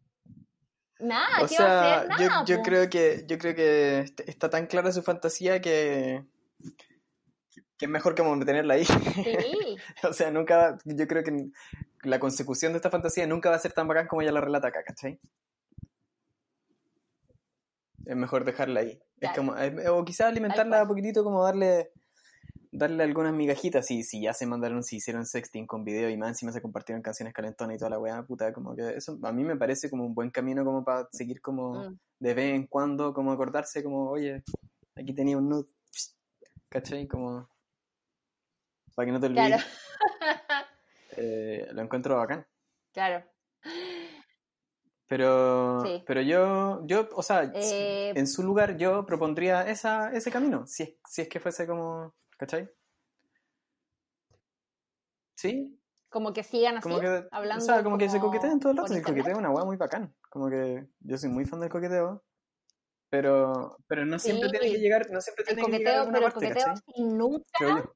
Nada, O ¿qué va a sea, hacer? yo, Nada, yo po. creo que yo creo que est- está tan clara su fantasía que que es mejor como tenerla ahí. Sí, O sea, nunca, yo creo que la consecución de esta fantasía nunca va a ser tan bacán como ella la relata acá, ¿cachai? Es mejor dejarla ahí. Es como, es- o quizás alimentarla un poquitito, como darle darle algunas migajitas. Si, si ya se mandaron, si hicieron sexting con video y más encima se compartieron canciones calentonas y toda la weá, puta, como que eso a mí me parece como un buen camino como para seguir como Mm. de vez en cuando, como acordarse, como, oye, aquí tenía un nude, ¿cachai? Como, para que no te olvides. claro. Eh, lo encuentro bacán. claro. Pero, Sí. pero yo, yo, o sea, Eh, en su lugar yo propondría esa, ese camino, si es, si es que fuese como, ¿cachai? ¿Sí? como que sigan así, Como que, hablando. o sea, como que se coquetean todo el rato. El coqueteo es una weá muy bacán. Como que yo soy muy fan del coqueteo. Pero, pero no siempre Sí, tiene que llegar, no siempre tiene que llegar a coqueteo, alguna pero el parte, coqueteo ¿cachai? sin nunca.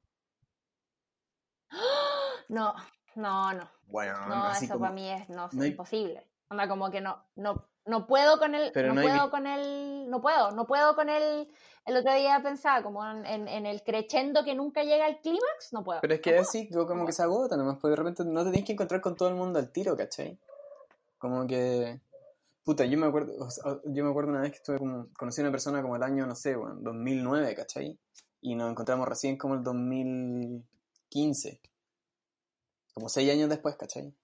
No, No, no. Bueno, No, eso como- para mí es no, no hay- imposible. Onda, como que no, no, no puedo con el, Pero no, puedo con el, no puedo, no puedo con el, el otro día pensaba como en, en, en el crescendo que nunca llega al clímax, no puedo. Pero es que no así, como que se agota nomás, porque de repente no te tienes que encontrar con todo el mundo al tiro, ¿cachai? Como que... Puta, yo me acuerdo, o sea, yo me acuerdo una vez que estuve como, conocí a una persona como el año, no sé, bueno, 2009, ¿cachai? Y nos encontramos recién como el 2015. Como seis años después, ¿cachai?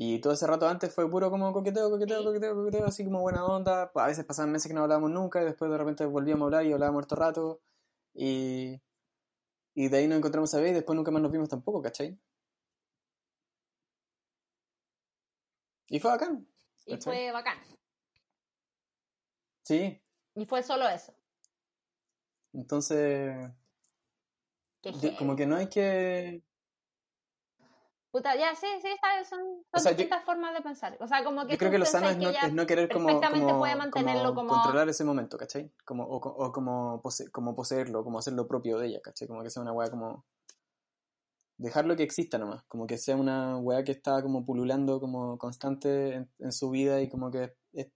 Y todo ese rato antes fue puro como coqueteo, coqueteo, coqueteo, coqueteo, así como buena onda. A veces pasaban meses que no hablábamos nunca y después de repente volvíamos a hablar y hablábamos harto rato. Y, y de ahí nos encontramos a ver y después nunca más nos vimos tampoco, ¿cachai? Y fue bacán. Y fue bacán. Sí, Y fue solo eso. entonces, como que no hay que... Puta, ya, sí, sí, está, son, son O sea, yo- distintas formas de pensar. O sea, como que Yo creo que lo sano es no, ella es no querer como, perfectamente como- puede mantenerlo como- controlar ese momento, ¿cachai? Como, o, co- o como, pose- como poseerlo, como hacer lo propio de ella, ¿cachai? Como que sea una weá como... Dejarlo que exista nomás, como que sea una weá que está como pululando como constante en, en su vida y como que es,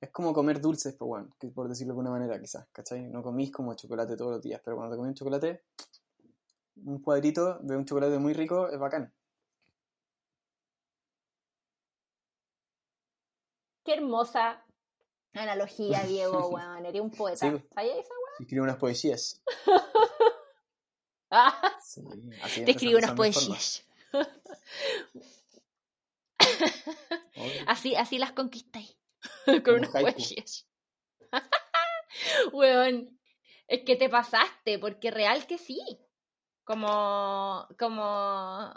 es como comer dulces, pues bueno, que por decirlo de alguna manera quizás, ¿cachai? No comís como chocolate todos los días, pero cuando te comís un chocolate, un cuadrito de un chocolate muy rico es bacán. Qué hermosa analogía, Diego, weón. Eres un poeta. Sí. ¿Sabías esa weón? Escribo unas poesías. Ah, Sí, así te escribo unas poesías. Así, así las conquistáis. Con unas poesías. Weón, es que te pasaste, porque real que sí. Como, como,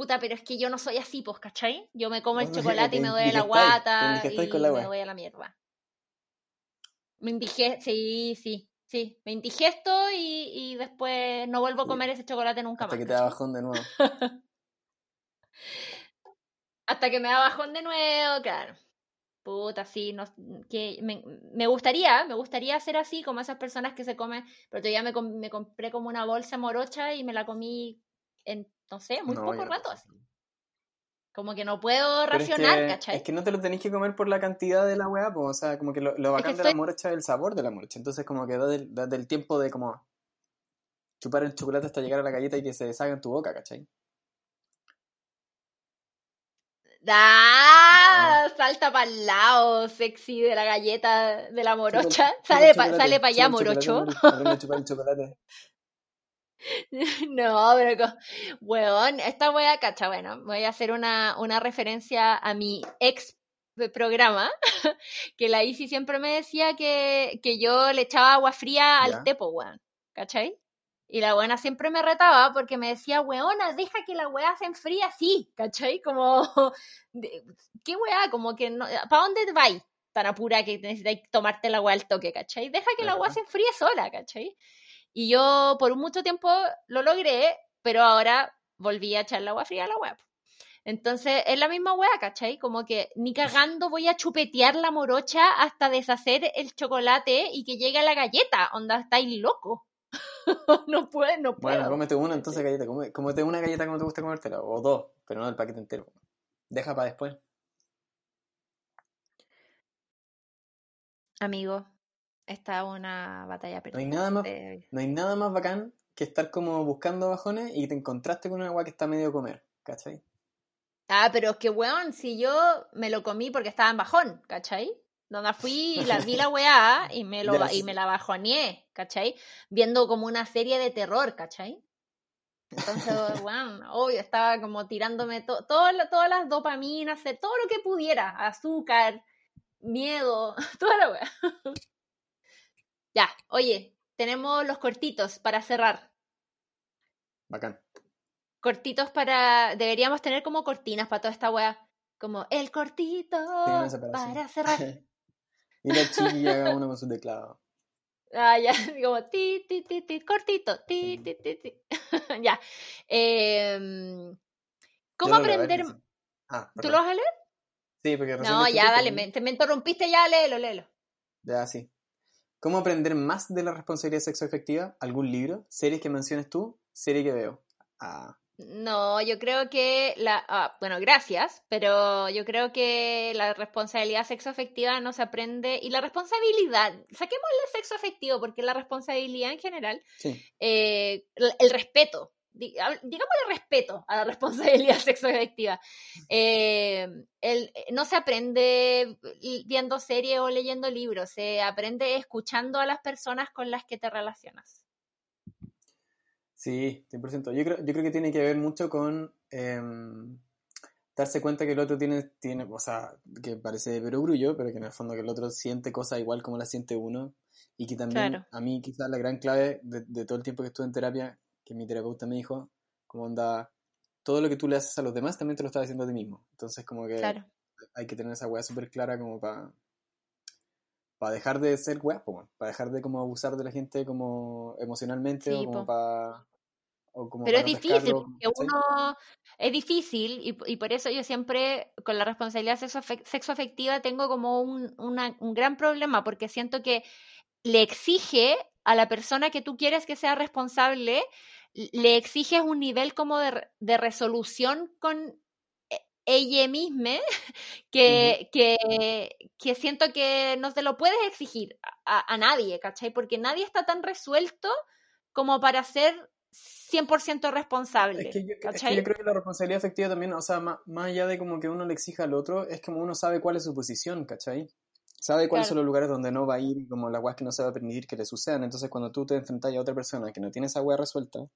puta, pero es que yo no soy así, pues, ¿cachai? Yo me como el chocolate y me duele la guata y me voy a la mierda. Me indigesto, sí, sí, sí. Me indigesto y, y después no vuelvo a comer ese chocolate nunca Hasta más. que te da bajón de nuevo. Hasta que me da bajón de nuevo, claro. Puta, sí, no, que me, me gustaría, me gustaría ser así, como esas personas que se comen, pero todavía me, me compré como una bolsa morocha y me la comí en, no sé, muy No, poco rato así. Como que no puedo Pero es racionar, que, ¿cachai? es que no te lo tenés que comer por la cantidad de la weá, pues, o sea, como que lo, lo Es que bacán de la morocha es el sabor de la morocha. Entonces, como que da del, da del tiempo de como chupar el chocolate hasta llegar a la galleta y que se deshaga en tu boca, ¿cachai? ¡Ah! Salta para el lado, sexy de la galleta de la morocha. Chupa Sale para pa allá, morocho. Chocolate. No, pero, weón, esta wea, cacha, bueno, voy a hacer una, una referencia a mi ex programa, que la Isi siempre me decía que, que yo le echaba agua fría al tepo, weón, ¿cachai? Y la buena siempre me retaba porque me decía, weona, deja que la weá se enfríe así, ¿cachai? Como, ¿qué weá? Como que, no, ¿para dónde vais? Tan apura que necesitáis tomarte la weá al toque, ¿cachai? Deja que la weá se enfríe sola, ¿cachai? Y yo por mucho tiempo lo logré, pero ahora volví a echar la agua fría a la web. Entonces es la misma wea, ¿cachai? Como que ni cagando voy a chupetear la morocha hasta deshacer el chocolate y que llegue a la galleta. Onda, estáis loco. no puedo, no puedo. Bueno, cómete una entonces galleta. Cómete una galleta como te gusta comértela. O dos, pero no el paquete entero. Deja para después. Amigo, esta es una batalla No perdida. hay nada más, no hay nada más bacán que estar como buscando bajones y te encontraste con una agua que está medio comer. ¿Cachai? Ah, pero es que, weón, si yo me lo comí porque estaba en bajón, ¿cachai? Donde fui y la vi la weá y me, lo, y me la bajoneé, ¿cachai? Viendo como una serie de terror, ¿cachai? Entonces, weón, obvio, estaba como tirándome to- todo todas las dopaminas, todo lo que pudiera, azúcar, miedo, toda la weá. Ya, oye, tenemos los cortitos para cerrar. Bacán. cortitos para. Deberíamos tener como cortinas para toda esta weá. Como el cortito para cerrar. y la chiqui haga uno con su teclado. Ah, ya, como ti, ti, ti, ti, cortito, ti, ti, ti, ti. ya. Em, ¿Cómo no aprender? Ah, ¿Tú lo vas a leer? Sí, porque No, ya, dale, ¿no? me, te me interrumpiste, ya, léelo, léelo. Ya, sí. ¿Cómo aprender más de la responsabilidad sexoafectiva? ¿Algún libro? ¿Series que menciones tú? ¿Serie que veo? Ah, No, yo creo que la, ah, bueno, gracias, pero yo creo que la responsabilidad sexoafectiva no se aprende y la responsabilidad, saquemos el sexo afectivo porque la responsabilidad en general, eh, el, respeto, digamos el respeto a la responsabilidad sexoafectiva, eh, el, no se aprende viendo series o leyendo libros, se aprende escuchando a las personas con las que te relacionas. Sí, 100%. Yo creo, yo creo que tiene que ver mucho con em, darse cuenta que el otro tiene, tiene, o sea, que parece de perogrullo, pero que en el fondo que el otro siente cosas igual como la siente uno. Y que también, a mí quizás la gran clave de, todo el tiempo que estuve en terapia, que mi terapeuta me dijo, como onda, todo lo que tú le haces a los demás también te lo estás haciendo a ti mismo. Entonces como que hay que tener esa weá súper clara como para para dejar de ser weá, para dejar de como abusar de la gente como emocionalmente o como para pero es difícil, porque uno es difícil y, y, por eso yo siempre con la responsabilidad sexoafectiva tengo como un, un gran problema, porque siento que le exige a la persona que tú quieres que sea responsable, le exiges un nivel como de, de resolución con ella misma que, que, que, siento que no se lo puedes exigir a, a, nadie, ¿cachai? Porque nadie está tan resuelto como para ser 100% responsable. Es que, yo, creo que la responsabilidad efectiva también, o sea, más, allá de como que uno le exija al otro, es como uno sabe cuál es su posición, ¿cachai? Sabe cuáles son los lugares donde no va a ir y como las weas que no se va a permitir que le sucedan. Entonces, cuando tú te enfrentas a otra persona que no tiene esa wea resuelta,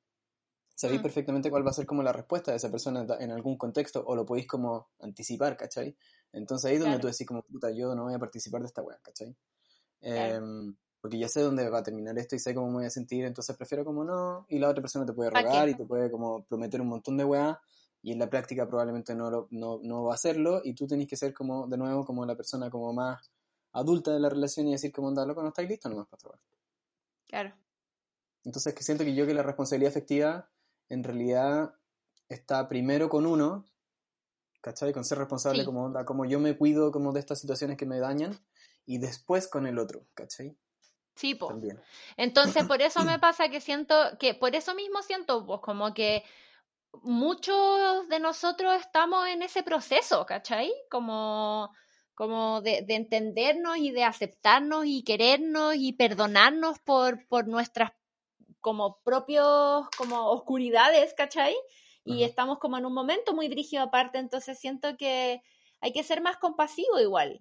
sabéis mm. perfectamente cuál va a ser como la respuesta de esa persona en algún contexto o lo podéis como anticipar, ¿cachai? Entonces ahí es donde tú decís como, puta, yo no voy a participar de esta wea, ¿cachai? Em, porque ya sé dónde va a terminar esto y sé cómo me voy a sentir, entonces prefiero como no, y la otra persona te puede rogar y te puede como prometer un montón de weá, y en la práctica probablemente no, lo, no, no va a hacerlo, y tú tenés que ser como, de nuevo, como la persona como más adulta de la relación y decir como, anda, loco, no estáis listo nomás para trabajar. Claro. Entonces que siento que yo que la responsabilidad efectiva en realidad está primero con uno, ¿cachai? Con ser responsable como onda, como yo me cuido como de estas situaciones que me dañan, y después con el otro, ¿cachai? Sí, pues. Entonces, por eso me pasa que siento que, por eso mismo siento, pues, como que muchos de nosotros estamos en ese proceso, ¿cachai? Como, como de, de entendernos y de aceptarnos y querernos y perdonarnos por, por nuestras como propios, como oscuridades, ¿cachai? Y estamos como en un momento muy brígido aparte, entonces siento que hay que ser más compasivo igual,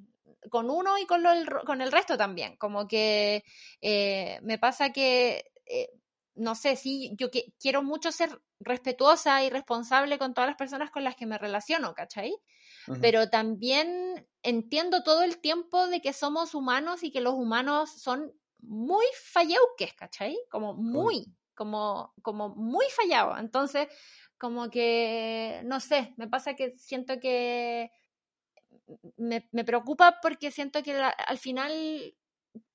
con uno y con, el, con el resto también. Como que eh, me pasa que, eh, no sé, sí, yo que, quiero mucho ser respetuosa y responsable con todas las personas con las que me relaciono, ¿cachai? Pero también entiendo todo el tiempo de que somos humanos y que los humanos son muy falleuques, ¿cachai? Como muy, como, como muy fallados. Entonces, como que, no sé, me pasa que siento que me, me preocupa porque siento que al final,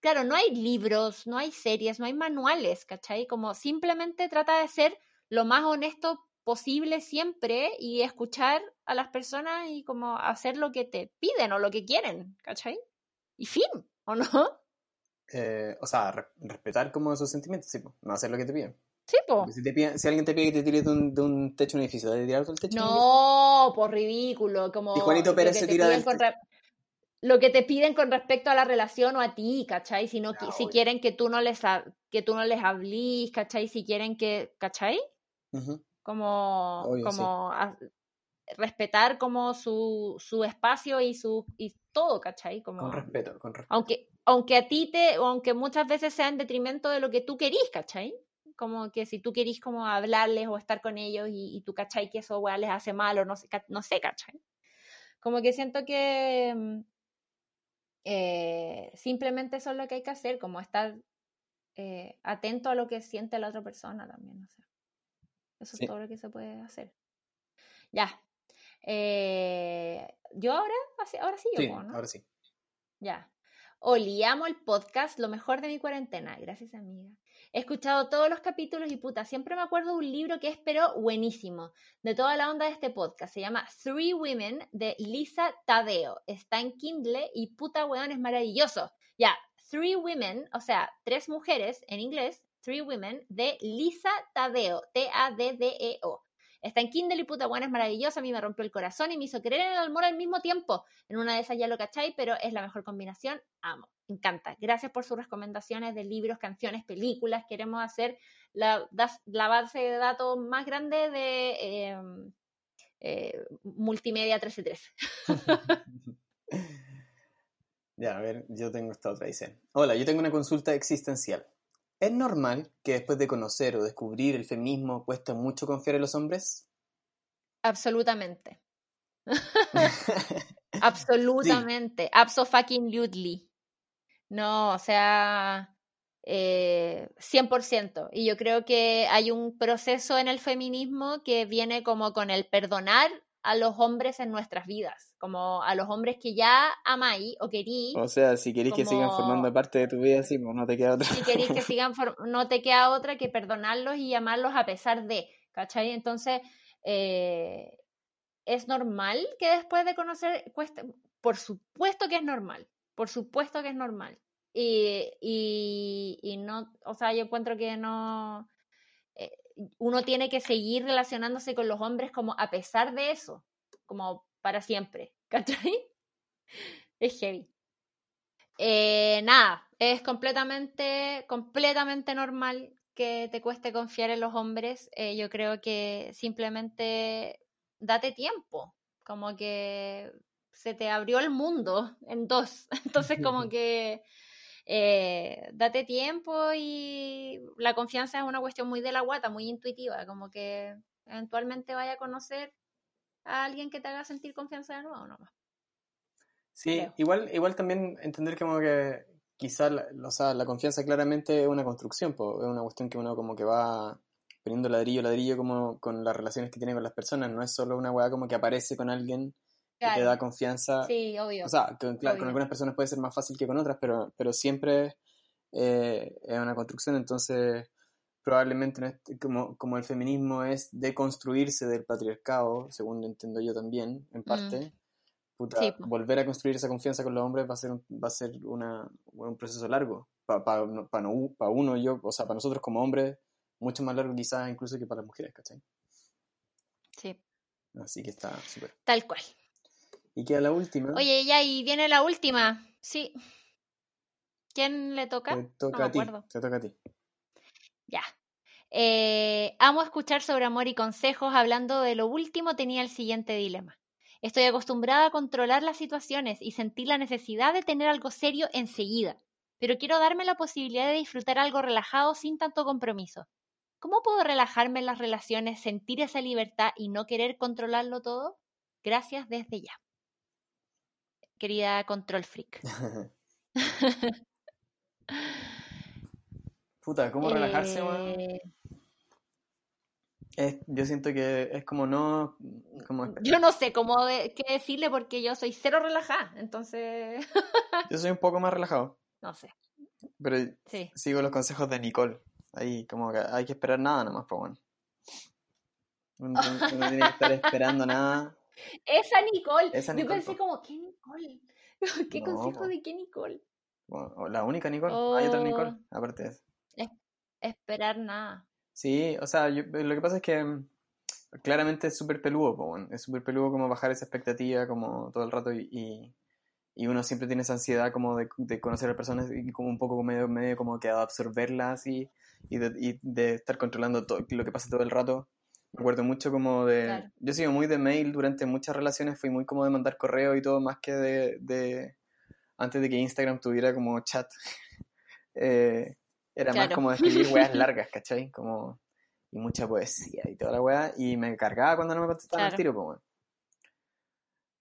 claro, no hay libros, no hay series, no hay manuales, ¿cachai? Como simplemente trata de ser lo más honesto posible siempre y escuchar a las personas y como hacer lo que te piden o lo que quieren, ¿cachai? Y fin, ¿o no? Eh, o sea, respetar como esos sentimientos, sí, no hacer lo que te piden. Sí, po. Si, alguien te pide que te tires de un, de un techo de un edificio, ¿de tirar del techo? No, por ridículo. Como y Juanito Pérez se tira del Lo que te piden con respecto a la relación o a ti, ¿cachai? Si, no, si quieren que tú no les que tú no les hablís, ¿cachai? Si quieren que, ¿cachai? Como, como respetar como su, su espacio y su y todo, ¿cachai? Como, con respeto, con respeto. Aunque, aunque a ti te, aunque muchas veces sea en detrimento de lo que tú querís, ¿cachai? como que si tú querís como hablarles o estar con ellos y, y tú cachai que eso les hace mal o no sé, no sé, cachai. Como que siento que mm, eh, simplemente eso es lo que hay que hacer, como estar eh, atento a lo que siente la otra persona también, o sea, eso es todo lo que se puede hacer. Ya. Eh, yo ahora, ahora sí, yo, sí, ahora sí. Ya. Oli, amo el podcast, lo mejor de mi cuarentena. Gracias, amiga. He escuchado todos los capítulos y puta, siempre me acuerdo de un libro que es pero buenísimo, de toda la onda de este podcast. Se llama Three Women de Lisa Tadeo. Está en Kindle y puta weón es maravilloso. Ya, Three Women, o sea, tres mujeres en inglés, Three Women de Lisa Tadeo, T-A-D-D-E-O. Está en Kindle y puta buena, es maravillosa, a mí me rompió el corazón y me hizo querer en el amor al mismo tiempo. En una de esas ya lo cacháis, pero es la mejor combinación. Amo, encanta. Gracias por sus recomendaciones de libros, canciones, películas. Queremos hacer la, base de datos más grande de em, eh, Multimedia 1313. ya, a ver, yo tengo esta otra, dice. Hola, yo tengo una consulta existencial. ¿Es normal que después de conocer o descubrir el feminismo cuesta mucho confiar en los hombres? Absolutamente. Absolutamente. Absolutely. No, o sea, eh, 100%. Y yo creo que hay un proceso en el feminismo que viene como con el perdonar a los hombres en nuestras vidas, como a los hombres que ya amáis o querís. O sea, si queréis que sigan formando parte de tu vida, sí, pues no te queda otra. Si queréis que sigan, no te queda otra que perdonarlos y amarlos a pesar de, ¿cachai? Entonces, eh, es normal que después de conocer, cueste, por supuesto que es normal, por supuesto que es normal. Y, y, y no, o sea, yo encuentro que no, uno tiene que seguir relacionándose con los hombres como a pesar de eso, como para siempre, ¿cachai? Es heavy. Eh, nada, es completamente, completamente normal que te cueste confiar en los hombres. Eh, yo creo que simplemente date tiempo, como que se te abrió el mundo en dos. Entonces, como que eh, date tiempo y la confianza es una cuestión muy de la guata, muy intuitiva, como que eventualmente vaya a conocer a alguien que te haga sentir confianza de nuevo nomás. Sí, igual, igual también entender como que quizás la, o sea, la confianza claramente es una construcción, es una cuestión que uno como que va poniendo ladrillo ladrillo como con las relaciones que tiene con las personas, no es solo una weá como que aparece con alguien que te da confianza. Sí, obvio. O sea, con, con, algunas personas puede ser más fácil que con otras, pero, pero siempre eh, es una construcción, entonces probablemente como, como el feminismo es deconstruirse del patriarcado, según entiendo yo también, en mm. parte, volver a construir esa confianza con los hombres va a ser un, va a ser una, un proceso largo. Para pa, pa, uno, yo, o sea, para nosotros como hombres, mucho más largo quizás incluso que para las mujeres, ¿cachai? Sí. Así que está súper. Tal cual. Y queda la última. Oye, ya, y viene la última. Sí. ¿Quién le toca? Te toca a ti. Te toca a ti. Ya. Eh, amo escuchar sobre amor y consejos. Hablando de lo último, tenía el siguiente dilema. Estoy acostumbrada a controlar las situaciones y sentir la necesidad de tener algo serio enseguida, pero quiero darme la posibilidad de disfrutar algo relajado sin tanto compromiso. ¿Cómo puedo relajarme en las relaciones, sentir esa libertad y no querer controlarlo todo? Gracias desde ya querida Control Freak. Puta, ¿cómo relajarse, eh... yo siento que es como no. Como... Yo no sé cómo qué decirle porque yo soy cero relajada, entonces. yo soy un poco más relajado. No sé. Pero sigo los consejos de Nicole. Ahí, como que hay que esperar nada nomás, pues bueno. no tiene que estar esperando nada. Esa Nicole. Yo pensé como, ¿qué Nicole? ¿Qué consejo de qué Nicole? la única Nicole. Hay otra Nicole, oh. aparte de eso. esperar nada. Sí, o sea, lo que pasa es que mm, claramente es súper peludo, es súper peludo como bajar esa expectativa como todo el rato y, y, uno siempre tiene esa ansiedad como de, de, conocer a personas y como un poco medio, medio como que absorberlas y, y, de, y de estar controlando todo lo que pasa todo el rato. Me acuerdo mucho como de... Yo he sido muy de mail durante muchas relaciones, fui muy como de mandar correo y todo, más que de... Antes de que Instagram tuviera como chat. Eh, era más como de escribir weas largas, ¿cachai? Como... Y mucha poesía y toda la wea. Y me cargaba cuando no me contestaban el tiro, pues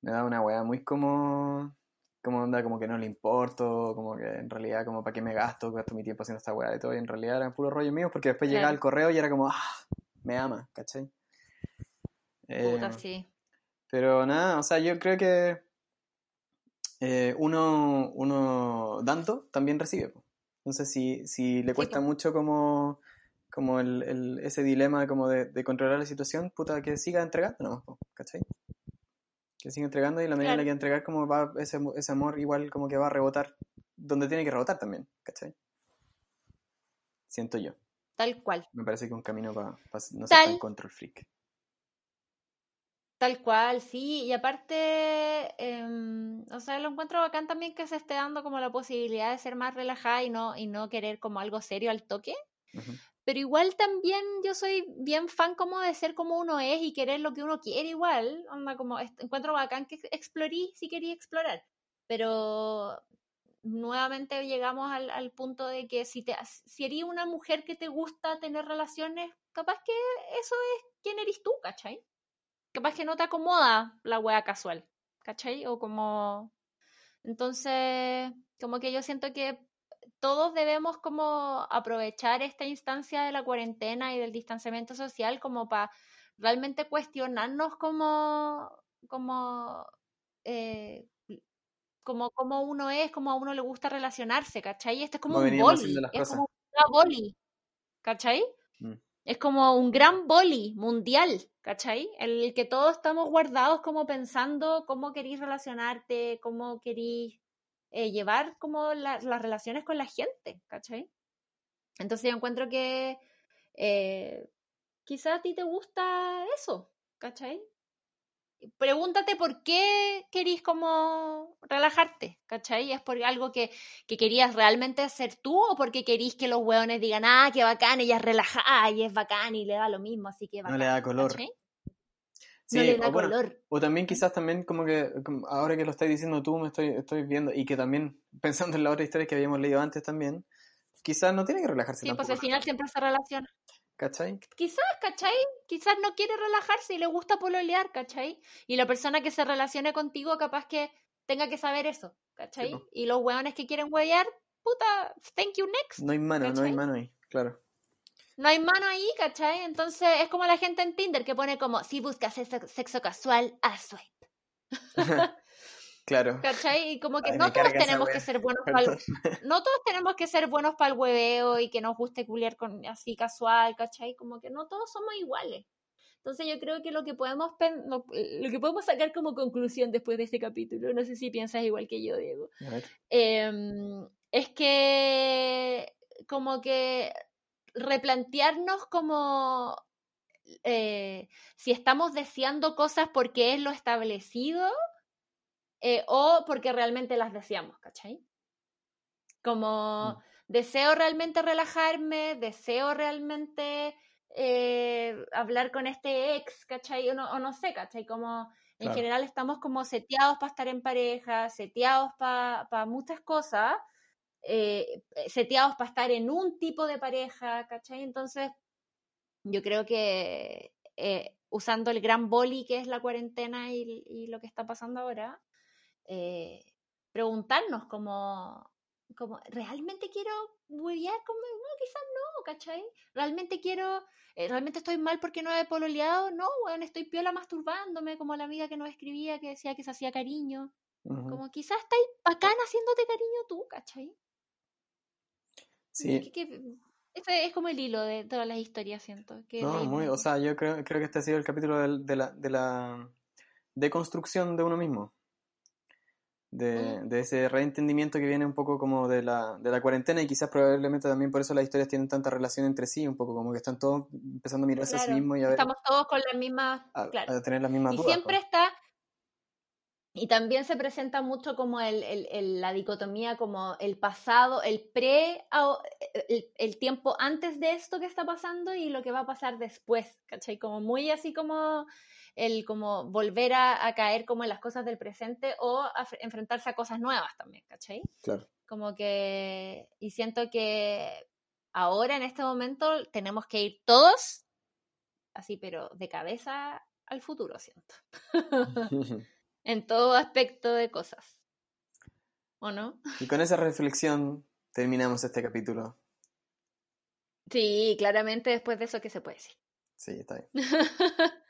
Me daba una wea muy como como onda, como que no le importo, como que en realidad, como para qué me gasto, gasto mi tiempo haciendo esta weá y todo, y en realidad era puro rollo mío, porque después llegaba el correo y era como, ah, me ama, ¿cachai? Puta, eh, sí. Pero nada, o sea, yo creo que eh, uno, uno dando también recibe. Entonces, si, si le cuesta mucho como, como el, el, ese dilema como de, de, controlar la situación, puta, que siga entregando nomás, ¿cachai? Que siga entregando y la medida en la que entregar como va ese, ese amor igual como que va a rebotar donde tiene que rebotar también, ¿cachai? Siento yo. Tal cual. Me parece que un camino para no ser tan control freak. Tal cual, sí, y aparte, em, o sea, lo encuentro bacán también que se esté dando como la posibilidad de ser más relajada y no, y no querer como algo serio al toque. Pero igual también yo soy bien fan como de ser como uno es y querer lo que uno quiere igual. Onda como encuentro bacán que explorí si quería explorar. Pero nuevamente llegamos al, al punto de que si, te, si eres una mujer que te gusta tener relaciones, capaz que eso es quién eres tú, ¿cachai? Capaz que no te acomoda la wea casual, ¿cachai? O como... Entonces, como que yo siento que todos debemos como aprovechar esta instancia de la cuarentena y del distanciamiento social como para realmente cuestionarnos como, como eh, como, como uno es, como a uno le gusta relacionarse, ¿cachai? Este es como un boli, es como una boli, ¿cachai? Mm. Es como un gran boli mundial, ¿cachai? El que todos estamos guardados como pensando cómo queréis relacionarte, cómo queréis eh, llevar como las relaciones con la gente, ¿cachai? Entonces yo encuentro que eh, quizás a ti te gusta eso, ¿cachai? Pregúntate por qué querís como relajarte, ¿cachai? ¿Es por algo que, que querías realmente hacer tú o porque querís que los hueones digan, ah, qué bacán, ella es relajada y es bacán y le da lo mismo, así que No le da color. Sí, no le da o, color. o también quizás también como que ahora que lo estás diciendo tú me estoy, estoy viendo y que también pensando en la otra historia que habíamos leído antes también, quizás no tiene que relajarse. Sí, pues al final siempre se relaciona. ¿Cachai? Quizás, ¿cachai? Quizás no quiere relajarse y le gusta pololear, ¿cachai? Y la persona que se relacione contigo capaz que tenga que saber eso, ¿cachai? y los hueones que quieren huevear, puta, thank you next. No hay mano, no hay mano ahí, claro. No hay mano ahí, ¿cachai? Entonces es como la gente en Tinder que pone como, si buscas sexo, casual, a swipe. Claro. ¿Cachai? Y como que no todos tenemos que ser buenos para el... No todos tenemos que ser buenos para el hueveo y que nos guste culiar con así casual, ¿cachai? Como que no todos somos iguales. Entonces yo creo que lo que podemos lo, que podemos sacar como conclusión después de este capítulo, no sé si piensas igual que yo, Diego, em, es que como que replantearnos como eh, si estamos deseando cosas porque es lo establecido eh, o porque realmente las deseamos, ¿cachai? Como mm. deseo realmente relajarme, deseo realmente eh, hablar con este ex, ¿cachai? O no, no sé, ¿cachai? Como en general estamos como seteados para estar en pareja, seteados para muchas cosas, eh, seteados para estar en un tipo de pareja, ¿cachai? Entonces, yo creo que usando el gran boli que es la cuarentena y, lo que está pasando ahora, eh, preguntarnos como, como, ¿realmente quiero huevear con No, quizás no, ¿cachai? ¿Realmente quiero, eh, realmente estoy mal porque no he pololeado? No, bueno, estoy piola masturbándome, como la amiga que nos escribía que decía que se hacía cariño. Como quizás estáis bacán haciéndote cariño tú, ¿cachai? Sí. Este es como el hilo de todas las historias, siento. Que no, muy, o sea, yo creo, creo que este ha sido el capítulo de, la, de la deconstrucción de uno mismo. Mm. de, ese reentendimiento que viene un poco como de la, de la cuarentena y quizás probablemente también por eso las historias tienen tanta relación entre sí, un poco como que están todos empezando a mirarse a sí mismos y a ver... Estamos todos con las mismas... A, tener las mismas y dudas. siempre está... Y también se presenta mucho como el, el, la dicotomía, como el pasado, el pre, el, el, tiempo antes de esto que está pasando y lo que va a pasar después, ¿cachai? Como muy así como el como volver a, caer como en las cosas del presente o enfrentarse a cosas nuevas también, ¿cachai? Claro. Como que, y siento que ahora en este momento tenemos que ir todos, así, pero de cabeza al futuro, siento. en todo aspecto de cosas. ¿O no? Y con esa reflexión terminamos este capítulo. Sí, claramente después de eso, ¿qué se puede decir? Sí, está bien.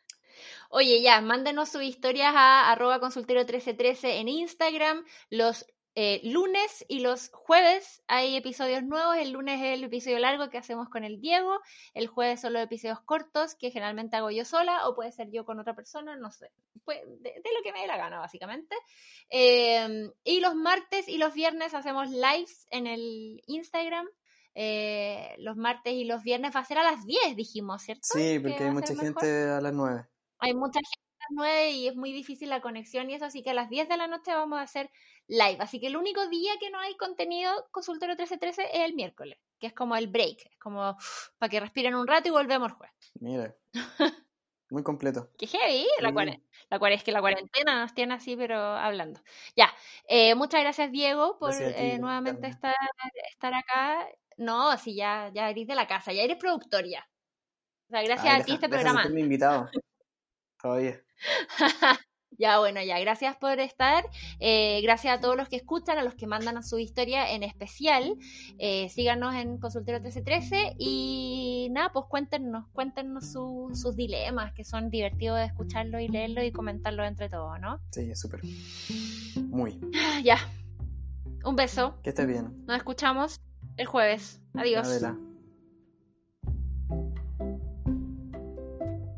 Oye, ya, mándenos sus historias a arroba consultero1313 en Instagram. Los eh, lunes y los jueves hay episodios nuevos. El lunes es el episodio largo que hacemos con el Diego. El jueves son los episodios cortos que generalmente hago yo sola o puede ser yo con otra persona, no sé. Pues de, lo que me dé la gana, básicamente. Em, y los martes y los viernes hacemos lives en el Instagram. Eh, los martes y los viernes va a ser a las 10, dijimos, ¿cierto? Sí, porque hay mucha gente a las 9 hay mucha gente las 9 y es muy difícil la conexión y eso, así que a las 10 de la noche vamos a hacer live. Así que el único día que no hay contenido consultorio 1313 es el miércoles, que es como el break, es como para que respiren un rato y volvemos el jueves. Mira. Muy completo. Qué heavy, la, la es que la cuarentena nos tiene así, pero hablando. Ya, eh, muchas gracias Diego por eh, nuevamente estar, estar acá. No, así ya, ya eres de la casa, ya eres productor ya. O sea, gracias a ti este programa. invitado. Todavía. Ya, bueno, ya, gracias por estar. Eh, gracias a todos los que escuchan, a los que mandan a su historia en especial. Eh, síganos en Consultero 1313 y nada, pues cuéntenos, cuéntenos sus dilemas, que son divertidos de escucharlo y leerlo y comentarlo entre todos, ¿no? Sí, súper. Muy. Ya. Un beso. Que estés bien. Nos escuchamos el jueves. Adiós.